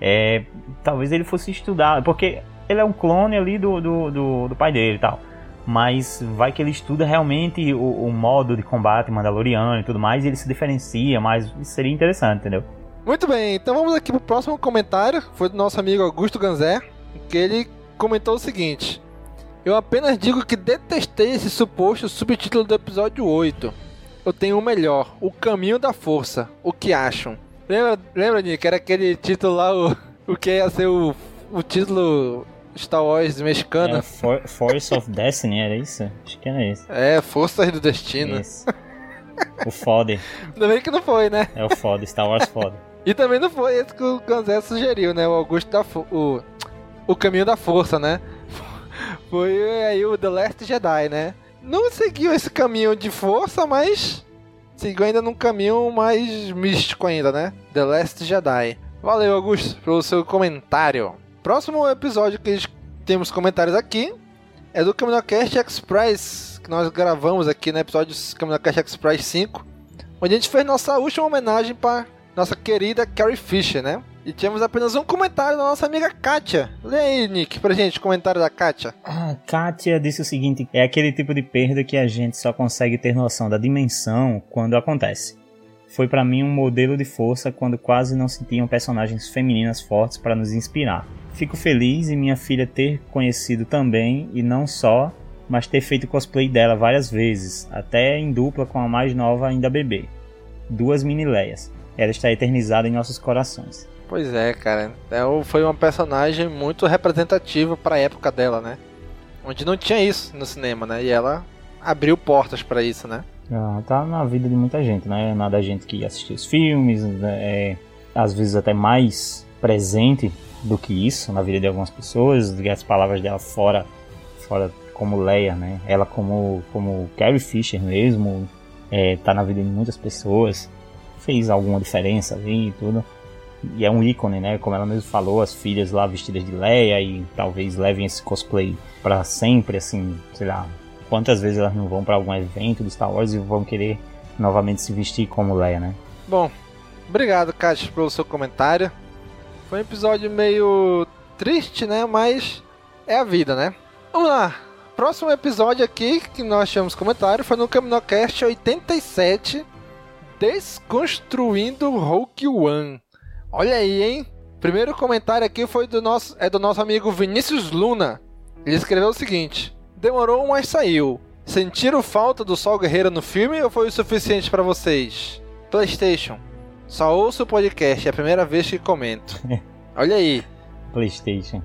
Speaker 3: é, talvez ele fosse estudar, porque ele é um clone ali do, do, do, do pai dele e tal. Mas vai que ele estuda realmente o, o, modo de combate mandaloriano e tudo mais, e ele se diferencia, mas seria interessante, entendeu?
Speaker 2: Muito bem, então vamos aqui pro próximo comentário, foi do nosso amigo Augusto Ganzé, que ele comentou o seguinte: eu apenas digo que detestei esse suposto subtítulo do episódio 8. Eu tenho o melhor, O Caminho da Força. O que acham? Lembra, lembra Nick? Era aquele título lá, o, o que ia ser o, o título Star Wars mexicano? É,
Speaker 3: For, Force of Destiny, era isso? Acho que era isso.
Speaker 2: É, Forças do Destino.
Speaker 3: Isso. O foda.
Speaker 2: Ainda bem que não foi, né?
Speaker 3: É o foda, Star Wars foda.
Speaker 2: E também não foi esse que o Ganzé sugeriu, né? O Augusto da... O, o Caminho da Força, né? Foi aí o The Last Jedi, né? Não seguiu esse caminho de força, mas seguiu ainda num caminho mais místico ainda, né? The Last Jedi. Valeu, Augusto, pelo seu comentário. Próximo episódio que temos comentários aqui é do CaminoCast Express, que nós gravamos aqui no episódio CaminoCast Express 5, onde a gente fez nossa última homenagem para nossa querida Carrie Fisher, né? E tínhamos apenas um comentário da nossa amiga Kátia. Lê aí, Nick, pra gente, comentário da Kátia.
Speaker 3: Ah, Kátia disse o seguinte: é aquele tipo de perda que a gente só consegue ter noção da dimensão quando acontece. Foi para mim um modelo de força quando quase não se tinham personagens femininas fortes para nos inspirar. Fico feliz em minha filha ter conhecido também, e não só, mas ter feito cosplay dela várias vezes, até em dupla com a mais nova ainda bebê. Duas mini Leias. Ela está eternizada em nossos corações.
Speaker 2: Pois é, cara. É, foi uma personagem muito representativa para a época dela, né? Onde não tinha isso no cinema, né? E ela abriu portas para isso, né?
Speaker 3: Ah, tá na vida de muita gente, né? Na da gente que assistiu os filmes, né? é, às vezes até mais presente do que isso na vida de algumas pessoas, as palavras dela fora, fora como Leia, né? Ela como, como Carrie Fisher mesmo, é, tá na vida de muitas pessoas, fez alguma diferença ali e tudo. E é um ícone, né? Como ela mesmo falou, as filhas lá vestidas de Leia e talvez levem esse cosplay para sempre, assim, sei lá, quantas vezes elas não vão para algum evento do Star Wars e vão querer novamente se vestir como Leia, né?
Speaker 2: Bom, obrigado, Kátia, pelo seu comentário. Foi um episódio meio triste, né? Mas é a vida, né? Vamos lá. Próximo episódio aqui que nós tivemos comentário foi no Caminocast 87 Desconstruindo Hulk One. Olha aí, hein? Primeiro comentário aqui foi do nosso é do nosso amigo Vinícius Luna. Ele escreveu o seguinte: Demorou, mas saiu. Sentiram falta do Sol Guerreiro no filme ou foi o suficiente para vocês? PlayStation. Só ouço o podcast, é a primeira vez que comento. Olha aí.
Speaker 3: PlayStation.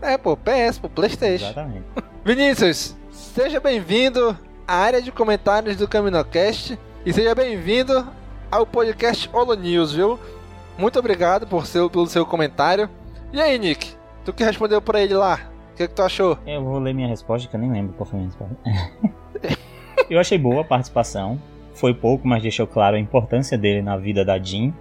Speaker 2: É, pô, PS, pô, PlayStation.
Speaker 3: Exatamente.
Speaker 2: Vinícius, seja bem-vindo à área de comentários do Caminocast e seja bem-vindo ao podcast Holo News, viu? Muito obrigado por seu, pelo seu comentário. E aí, Nick? Tu que respondeu pra ele lá? O que, que tu achou?
Speaker 3: Eu vou ler minha resposta, que eu nem lembro qual foi a minha resposta. eu achei boa a participação. Foi pouco, mas deixou claro a importância dele na vida da Jean.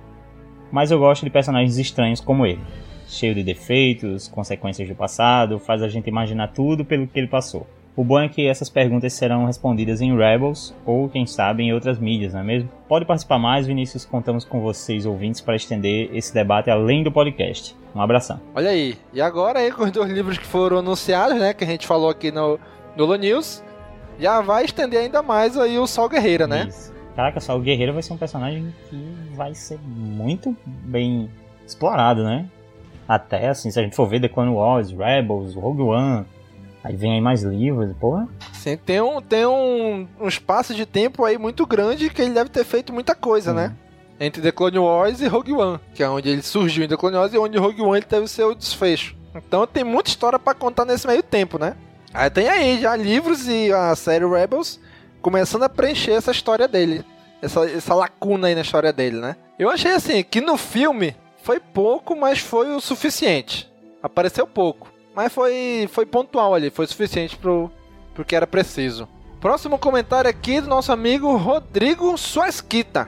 Speaker 3: Mas eu gosto de personagens estranhos como ele. Cheio de defeitos, consequências do passado, faz a gente imaginar tudo pelo que ele passou. O bom é que essas perguntas serão respondidas em Rebels ou, quem sabe, em outras mídias, não é mesmo? Pode participar mais, Vinícius. Contamos com vocês, ouvintes, para estender esse debate além do podcast. Um abração.
Speaker 2: Olha aí. E agora aí com os dois livros que foram anunciados, né? Que a gente falou aqui no, no Lo News já vai estender ainda mais aí o Sol Guerreira, né?
Speaker 3: Isso. Caraca, só o Guerreiro vai ser um personagem que vai ser muito bem explorado, né? Até assim, se a gente for ver The Clone Wars, Rebels, Rogue One, aí vem aí mais livros, porra.
Speaker 2: Sim, tem um, tem um, um espaço de tempo aí muito grande que ele deve ter feito muita coisa,
Speaker 3: Sim.
Speaker 2: né? Entre The Clone Wars e Rogue One, que é onde ele surgiu em The Clone Wars e onde Rogue One ele teve o seu desfecho. Então tem muita história pra contar nesse meio tempo, né? Aí tem aí já livros e a série Rebels começando a preencher essa história dele. Essa, essa lacuna aí na história dele, né? Eu achei assim, que no filme foi pouco, mas foi o suficiente. Apareceu pouco. Mas foi, foi pontual ali, foi suficiente pro, pro que era preciso. Próximo comentário aqui do nosso amigo Rodrigo Suesquita.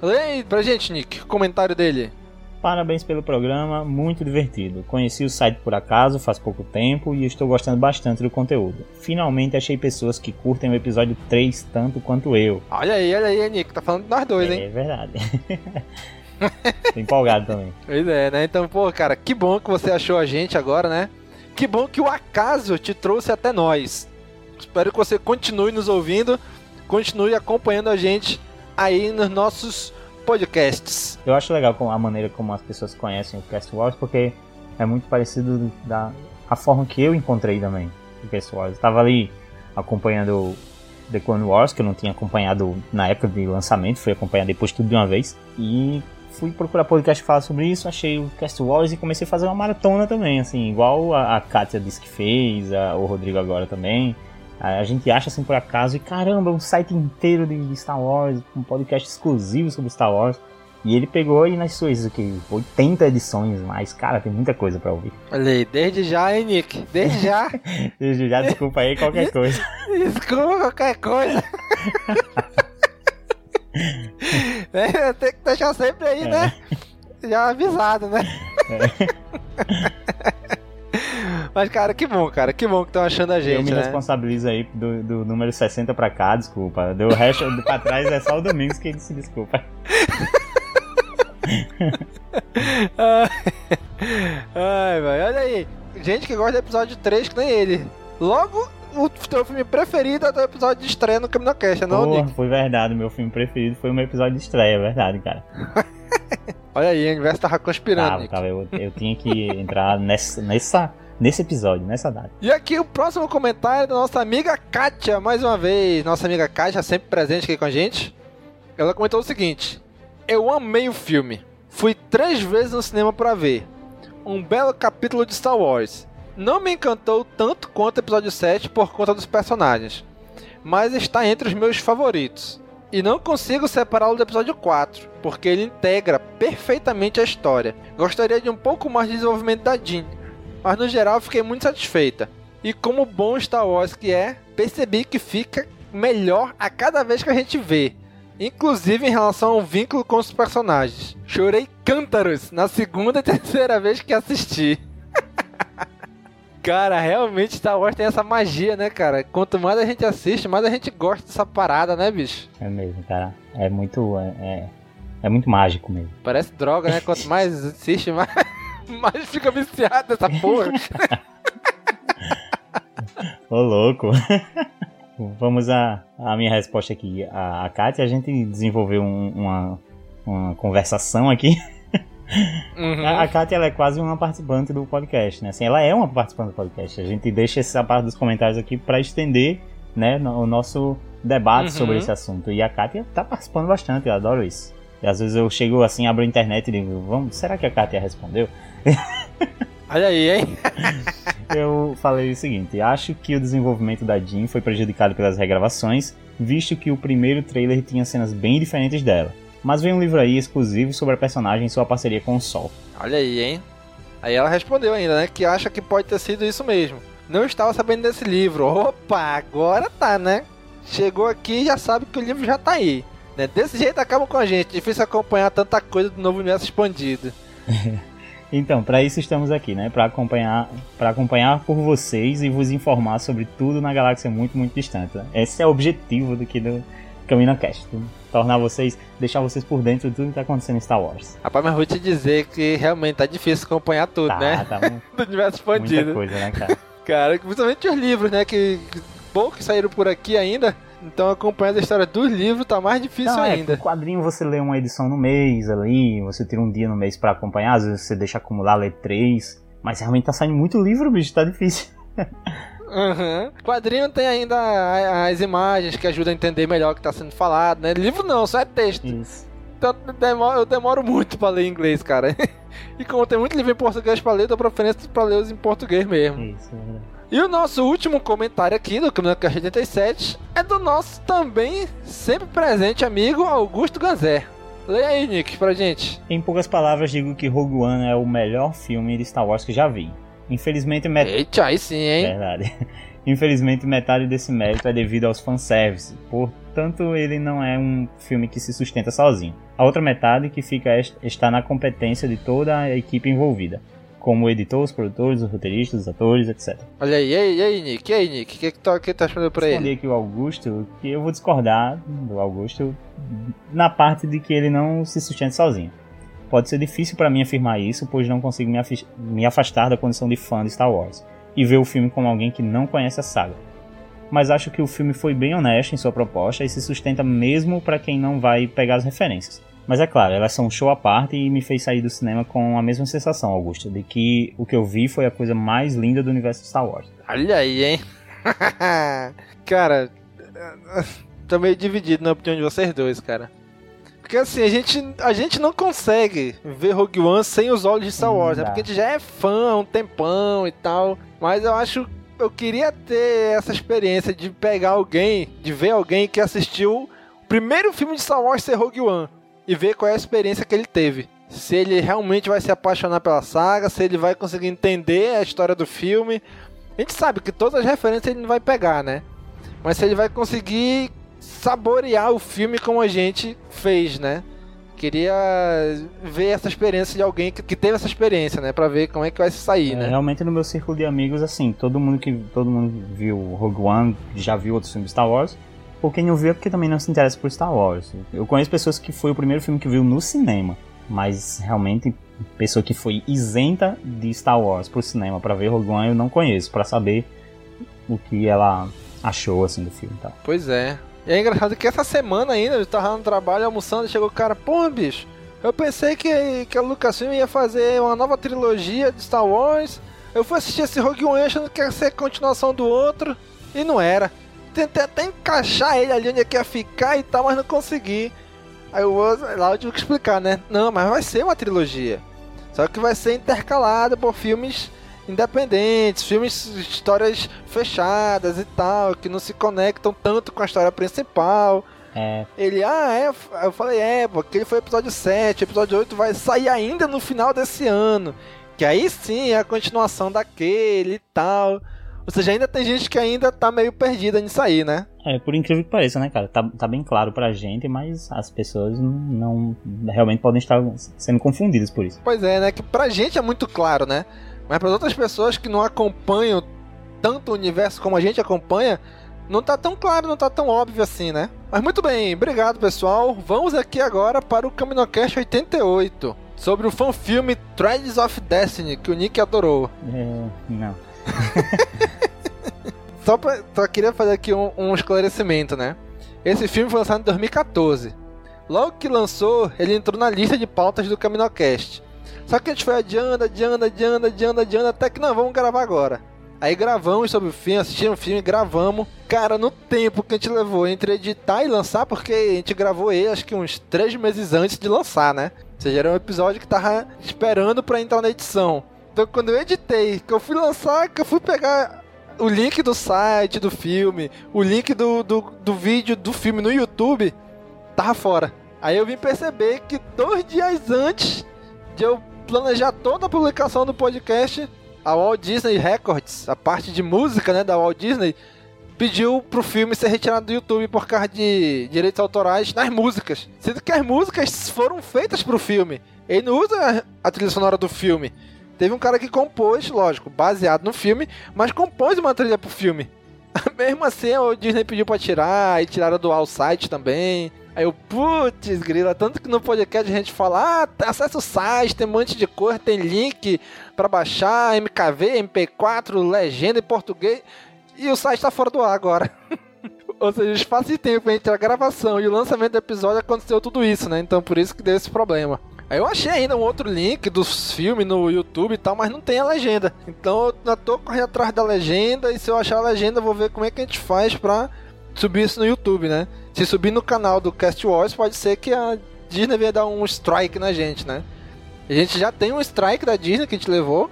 Speaker 2: Lê aí pra gente, Nick, o comentário dele.
Speaker 3: Parabéns pelo programa, muito divertido. Conheci o site por acaso faz pouco tempo e estou gostando bastante do conteúdo. Finalmente achei pessoas que curtem o episódio 3 tanto quanto eu.
Speaker 2: Olha aí, olha aí, Nick, tá falando de nós dois, hein?
Speaker 3: É verdade. Tô empolgado também.
Speaker 2: Pois é, né? Então, pô, cara, que bom que você achou a gente agora, né? Que bom que o acaso te trouxe até nós. Espero que você continue nos ouvindo, continue acompanhando a gente aí nos nossos podcasts.
Speaker 3: Eu acho legal a maneira como as pessoas conhecem o Cast Wars, porque é muito parecido da a forma que eu encontrei também o Cast Wars. Eu tava ali acompanhando The Clone Wars, que eu não tinha acompanhado na época de lançamento, fui acompanhar depois tudo de uma vez. E fui procurar podcast que fala sobre isso, achei o Cast Wars e comecei a fazer uma maratona também, assim, igual a, a Kátia disse que fez, a, o Rodrigo agora também. A, a gente acha assim por acaso e caramba, um site inteiro de, Star Wars, um podcast exclusivo sobre Star Wars. E ele pegou aí nas suas aqui, 80 edições, mas cara, tem muita coisa pra ouvir.
Speaker 2: Olha aí, desde já, hein, Nick? Desde já.
Speaker 3: Desde já, desculpa aí qualquer coisa.
Speaker 2: Desculpa qualquer coisa. é, tem que deixar sempre aí,
Speaker 3: É.
Speaker 2: né? Já avisado, né? Mas, cara, que bom, cara. Que bom que estão achando a
Speaker 3: eu
Speaker 2: gente,
Speaker 3: me
Speaker 2: né?
Speaker 3: responsabilizo aí do, do número 60 pra cá, desculpa. Do resto pra trás é só o Domingos que se desculpa.
Speaker 2: Ai, velho, olha aí. Gente que gosta do episódio 3, que nem ele. Logo, o teu filme preferido é do episódio de estreia no Caminocast, não,
Speaker 3: Porra,
Speaker 2: Nick?
Speaker 3: foi verdade, meu filme preferido foi o meu episódio de estreia, é verdade, cara.
Speaker 2: Olha aí, o universo tava conspirando.
Speaker 3: Tava,
Speaker 2: Nick.
Speaker 3: tava. Eu, eu tinha que entrar nessa, nessa, nesse episódio, nessa data.
Speaker 2: E aqui o próximo comentário é da nossa amiga Kátia, mais uma vez. Nossa amiga Kátia, sempre presente aqui com a gente. Ela comentou o seguinte: Eu amei o filme. Fui três vezes no cinema pra ver. Um belo capítulo de Star Wars. Não me encantou tanto quanto o episódio 7 por conta dos personagens, mas está entre os meus favoritos. E não consigo separá-lo do episódio 4, porque ele integra perfeitamente a história. Gostaria de um pouco mais de desenvolvimento da Jean, mas no geral fiquei muito satisfeita. E como bom Star Wars que é, percebi que fica melhor a cada vez que a gente vê. Inclusive em relação ao vínculo com os personagens. Chorei cântaros na segunda e terceira vez que assisti. Cara, realmente Star Wars tem essa magia, né, cara? Quanto mais a gente assiste, mais a gente gosta dessa parada, né, bicho?
Speaker 3: É mesmo, cara. É muito. É, é, é muito mágico mesmo.
Speaker 2: Parece droga, né? Quanto mais assiste, mais, mais fica viciado nessa porra.
Speaker 3: Ô, louco. Vamos à, à minha resposta aqui. A, a Kátia, a gente desenvolveu um- uma, uma conversação aqui.
Speaker 2: Uhum.
Speaker 3: A, a Kátia ela é quase uma participante do podcast, né? Assim, ela é uma participante do podcast. A gente deixa essa parte dos comentários aqui para estender né, o nosso debate
Speaker 2: Uhum.
Speaker 3: sobre esse assunto. E a Kátia tá participando bastante, eu adoro isso. E às vezes eu chego assim, abro a internet e digo, vamos, será que a Kátia respondeu?
Speaker 2: Olha aí, hein?
Speaker 3: Eu falei o seguinte: acho que o desenvolvimento da Jean foi prejudicado pelas regravações, visto que o primeiro trailer tinha cenas bem diferentes dela. Mas vem um livro aí exclusivo sobre a personagem e sua parceria com o Sol.
Speaker 2: Olha aí, hein? Aí ela respondeu ainda, né? Que acha que pode ter sido isso mesmo. Não estava sabendo desse livro. Opa, agora tá, né? Chegou aqui e já sabe que o livro já tá aí. Né? Desse jeito acaba com a gente. Difícil acompanhar tanta coisa do novo universo expandido.
Speaker 3: Então, para isso estamos aqui, né? Para acompanhar, para acompanhar por vocês e vos informar sobre tudo na galáxia muito, muito distante. né? Esse é o objetivo do que do Camino Cast, tornar vocês, deixar vocês por dentro de tudo que tá acontecendo em Star Wars.
Speaker 2: Rapaz, mas vou te dizer que realmente tá difícil acompanhar tudo,
Speaker 3: Tá,
Speaker 2: né?
Speaker 3: tá mu-
Speaker 2: Do universo
Speaker 3: muita
Speaker 2: expandido.
Speaker 3: coisa, né, cara?
Speaker 2: Cara, principalmente os livros, né? Que, que poucos saíram por aqui ainda. Então acompanhando a história dos livros tá mais difícil
Speaker 3: Não, é,
Speaker 2: ainda.
Speaker 3: o quadrinho você lê uma edição no mês ali, você tira um dia no mês pra acompanhar, às vezes você deixa acumular, lê três. Mas realmente tá saindo muito livro, bicho, tá difícil.
Speaker 2: Uhum. Quadrinho tem ainda as imagens que ajudam a entender melhor o que tá sendo falado, né? Livro não, só é texto.
Speaker 3: Isso.
Speaker 2: Então eu demoro muito pra ler inglês, cara. e como tem muito livro em português pra ler, eu dou preferência pra ler os em português mesmo.
Speaker 3: Isso, é.
Speaker 2: E o nosso último comentário aqui do Caminhocast 87 é do nosso também sempre presente amigo Augusto Ganzé. Leia aí, Nick, pra gente.
Speaker 3: Em poucas palavras, digo que Rogue One é o melhor filme de Star Wars que já vi. Infelizmente, met...
Speaker 2: Eita, aí sim, hein?
Speaker 3: Verdade. Infelizmente, metade desse mérito é devido aos fanservice, portanto, ele não é um filme que se sustenta sozinho. A outra metade que fica est- está na competência de toda a equipe envolvida, como o editor, os produtores, os roteiristas, os atores, etc.
Speaker 2: Olha aí, e aí, e aí, Nick? E aí, Nick? O que, que tu, que tu respondeu pra ele?
Speaker 3: aqui o Augusto que eu vou discordar do Augusto na parte de que ele não se sustenta sozinho. Pode ser difícil para mim afirmar isso, pois não consigo me, afastar da condição de fã de Star Wars e ver o filme como alguém que não conhece a saga. Mas acho que o filme foi bem honesto em sua proposta e se sustenta mesmo para quem não vai pegar as referências. Mas é claro, elas são um show à parte e me fez sair do cinema com a mesma sensação, Augusto, de que o que eu vi foi a coisa mais linda do universo de Star Wars.
Speaker 2: Olha aí, hein? cara, tô meio dividido na opinião de vocês dois, cara. Porque assim, a gente, a gente não consegue ver Rogue One sem os olhos de Star Wars, né?
Speaker 3: dá.
Speaker 2: Porque a gente já é fã há um tempão e tal. Mas eu acho. Eu queria ter essa experiência de pegar alguém, de ver alguém que assistiu o primeiro filme de Star Wars ser Rogue One. E ver qual é a experiência que ele teve. Se ele realmente vai se apaixonar pela saga, se ele vai conseguir entender a história do filme. A gente sabe que todas as referências ele não vai pegar, né? Mas se ele vai conseguir saborear o filme como a gente fez, né? Queria ver essa experiência de alguém que, que teve essa experiência, né? Pra ver como é que vai se sair,
Speaker 3: É,
Speaker 2: né?
Speaker 3: Realmente no meu círculo de amigos, assim, todo mundo que todo mundo viu Rogue One, já viu outros filmes de Star Wars, ou quem não viu é porque também não se interessa por Star Wars. Eu conheço pessoas que foi o primeiro filme que viu no cinema, mas realmente pessoa que foi isenta de Star Wars pro cinema pra ver Rogue One eu não conheço, pra saber o que ela achou assim do filme, e tal.
Speaker 2: Pois é. E é engraçado que essa semana ainda, eu tava no trabalho almoçando, chegou o cara, pô, bicho, Eu pensei que, que a Lucasfilm ia fazer uma nova trilogia de Star Wars. Eu fui assistir esse Rogue One achando que ia ser continuação do outro. E não era. Tentei até encaixar ele ali onde ele ia ficar e tal, mas não consegui. Aí eu vou, lá eu tive que explicar, né? Não, mas vai ser uma trilogia. Só que vai ser intercalada por filmes independentes, filmes, histórias fechadas e tal, que não se conectam tanto com a história principal.
Speaker 3: É,
Speaker 2: Ele, ah, é. Eu falei, é, porque ele foi episódio 7, episódio 8 vai sair ainda no final desse ano. Que aí sim é a continuação daquele e tal. Ou seja, ainda tem gente que ainda tá meio perdida nisso aí, né?
Speaker 3: é, por incrível que pareça, né, cara? Tá, tá bem claro pra gente, mas as pessoas não realmente podem estar sendo confundidas por isso.
Speaker 2: Pois é, né? Que pra gente é muito claro, né? Mas para outras pessoas que não acompanham tanto o universo como a gente acompanha, não tá tão claro, não tá tão óbvio assim, né? Mas muito bem, obrigado pessoal. Vamos aqui agora para o Caminocast 88, sobre o fanfilme Threads of Destiny, que o Nick adorou.
Speaker 3: É, não.
Speaker 2: Só, pra, só queria fazer aqui um, um esclarecimento, né? Esse filme foi lançado em 2014. Logo que lançou, ele entrou na lista de pautas do Caminocast. Só que a gente foi adiando, adiando, adiando, adiando, adiando, até que não, vamos gravar agora. Aí gravamos sobre o filme, assistimos o filme, gravamos. Cara, no tempo que a gente levou entre editar e lançar, porque a gente gravou ele acho que uns três meses antes de lançar, né? Ou seja, era um episódio que tava esperando pra entrar na edição. Então quando eu editei, que eu fui lançar, que eu fui pegar o link do site do filme, o link do, do, do vídeo do filme no YouTube, tava fora. Aí eu vim perceber que dois dias antes de eu planejar toda a publicação do podcast, a Walt Disney Records, a parte de música né, da Walt Disney, pediu pro filme ser retirado do YouTube por causa de direitos autorais nas músicas. Sendo que as músicas foram feitas pro filme. Ele não usa a trilha sonora do filme. Teve um cara que compôs, lógico, baseado no filme, mas compôs uma trilha pro filme. Mesmo assim, o Disney pediu pra tirar, e tiraram do All Site também. Aí eu, putz, grila, tanto que no podcast a gente fala, ah, acessa o site, tem um monte de coisa, tem link pra baixar, MKV, MP4, legenda em português, e o site tá fora do ar agora. Ou seja, o espaço de tempo entre a gravação e o lançamento do episódio aconteceu tudo isso, né? Então por isso que deu esse problema. Aí eu achei ainda um outro link dos filmes no YouTube e tal, mas não tem a legenda. Então eu ainda tô correndo atrás da legenda e se eu achar a legenda eu vou ver como é que a gente faz pra subir isso no YouTube, né? Se subir no canal do Cast Wars, pode ser que a Disney venha dar um strike na gente, né? A gente já tem um strike da Disney que a gente levou,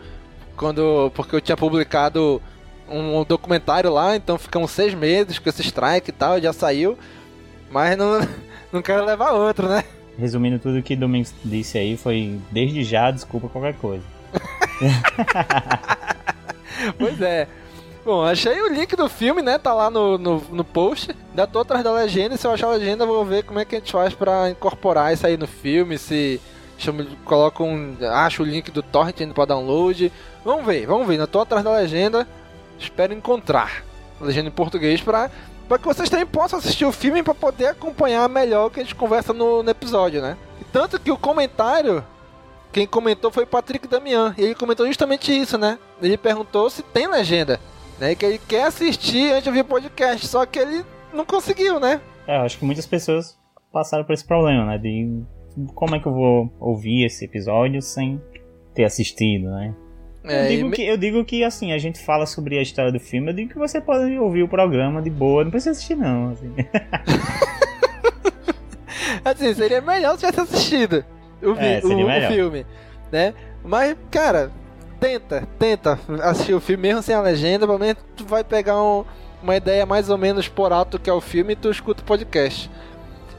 Speaker 2: quando porque eu tinha publicado um documentário lá, então ficamos seis meses com esse strike e tal, já saiu. Mas não, não quero levar outro, né?
Speaker 3: Resumindo tudo que Domingos disse aí, foi desde já, desculpa qualquer coisa.
Speaker 2: pois é. Bom, achei o link do filme, né? Tá lá no, no, no post. Ainda tô atrás da legenda. Se eu achar a legenda, vou ver como é que a gente faz pra incorporar isso aí no filme. Se chamo, coloco um. Acho o link do Torrent indo pra download. Vamos ver, vamos ver. Ainda tô atrás da legenda. Espero encontrar a legenda em português pra, pra que vocês também possam assistir o filme pra poder acompanhar melhor o que a gente conversa no, no episódio, né? E tanto que o comentário quem comentou foi o Patrick Damian. E ele comentou justamente isso, né? Ele perguntou se tem legenda. Né? Que ele quer assistir antes de ouvir o podcast. Só que ele não conseguiu, né?
Speaker 3: É, eu acho que muitas pessoas passaram por esse problema, né? De como é que eu vou ouvir esse episódio sem ter assistido, né?
Speaker 2: É,
Speaker 3: eu, digo
Speaker 2: e-
Speaker 3: que, eu digo que, assim, a gente fala sobre a história do filme, eu digo que você pode ouvir o programa de boa, não precisa assistir não, assim.
Speaker 2: Assim, seria melhor se tivesse assistido o, vi-
Speaker 3: É,
Speaker 2: o- o filme, né? Mas, cara, tenta, tenta assistir o filme mesmo sem a legenda, pelo menos tu vai pegar um- uma ideia mais ou menos por alto que é o filme e tu escuta o podcast.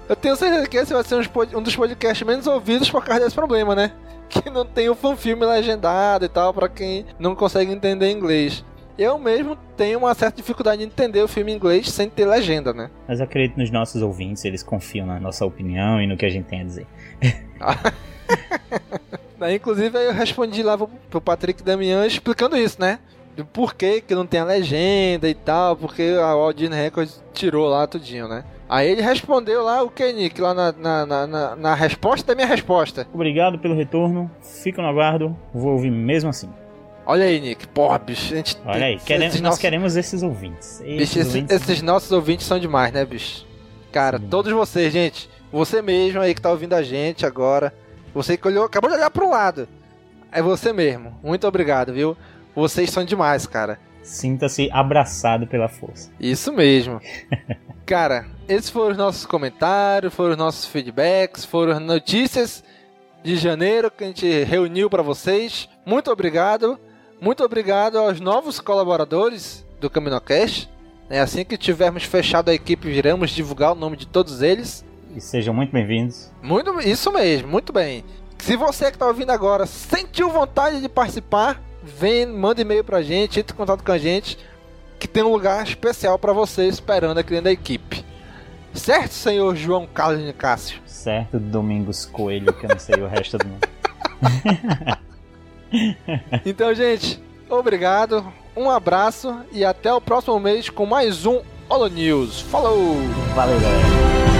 Speaker 2: Eu tenho certeza que esse vai ser um dos podcasts menos ouvidos por causa desse problema, né? Que não tem o fanfilme legendado e tal, pra quem não consegue entender inglês. Eu mesmo tenho uma certa dificuldade de entender o filme em inglês sem ter legenda, né?
Speaker 3: Mas eu acredito nos nossos ouvintes, eles confiam na nossa opinião e no que a gente tem a dizer.
Speaker 2: Daí, inclusive, aí eu respondi lá pro, pro Patrick Damian explicando isso, né? Do porquê que não tem a legenda e tal, porque a Walt Disney Records tirou lá tudinho, né? Aí ele respondeu lá o que, Nick? Lá na, na, na, na- resposta da minha resposta.
Speaker 3: Obrigado pelo retorno, fico no aguardo, vou ouvir mesmo assim.
Speaker 2: Olha aí, Nick. Porra, bicho. A gente,
Speaker 3: Olha aí, queremos, nós
Speaker 2: nossos-
Speaker 3: queremos esses ouvintes. Esses
Speaker 2: Bicho, esses,
Speaker 3: ouvintes-
Speaker 2: esses nossos ouvintes são demais, né, bicho? Cara,
Speaker 3: Sim.
Speaker 2: todos vocês, gente. Você mesmo aí que tá ouvindo a gente agora. Você que olhou, acabou de olhar pro lado. É você mesmo. Muito obrigado, viu? Vocês são demais, cara.
Speaker 3: Sinta-se abraçado pela força.
Speaker 2: Isso mesmo. cara, esses foram os nossos comentários, foram os nossos feedbacks, foram as notícias de janeiro que a gente reuniu para vocês. Muito obrigado. Muito obrigado aos novos colaboradores do CaminoCast. É assim que tivermos fechado a equipe, viramos divulgar o nome de todos eles.
Speaker 3: E sejam muito bem-vindos.
Speaker 2: Muito, isso mesmo, muito bem. Se você que está ouvindo agora sentiu vontade de participar, vem, manda e-mail pra gente, entre em contato com a gente, que tem um lugar especial para você esperando aqui dentro da equipe. Certo, senhor João Carlos de Cássio?
Speaker 3: Certo, Domingos Coelho, que eu não sei o resto do nome.
Speaker 2: então, gente, obrigado, um abraço e até o próximo mês com mais um Holo News. Falou!
Speaker 3: Valeu, galera!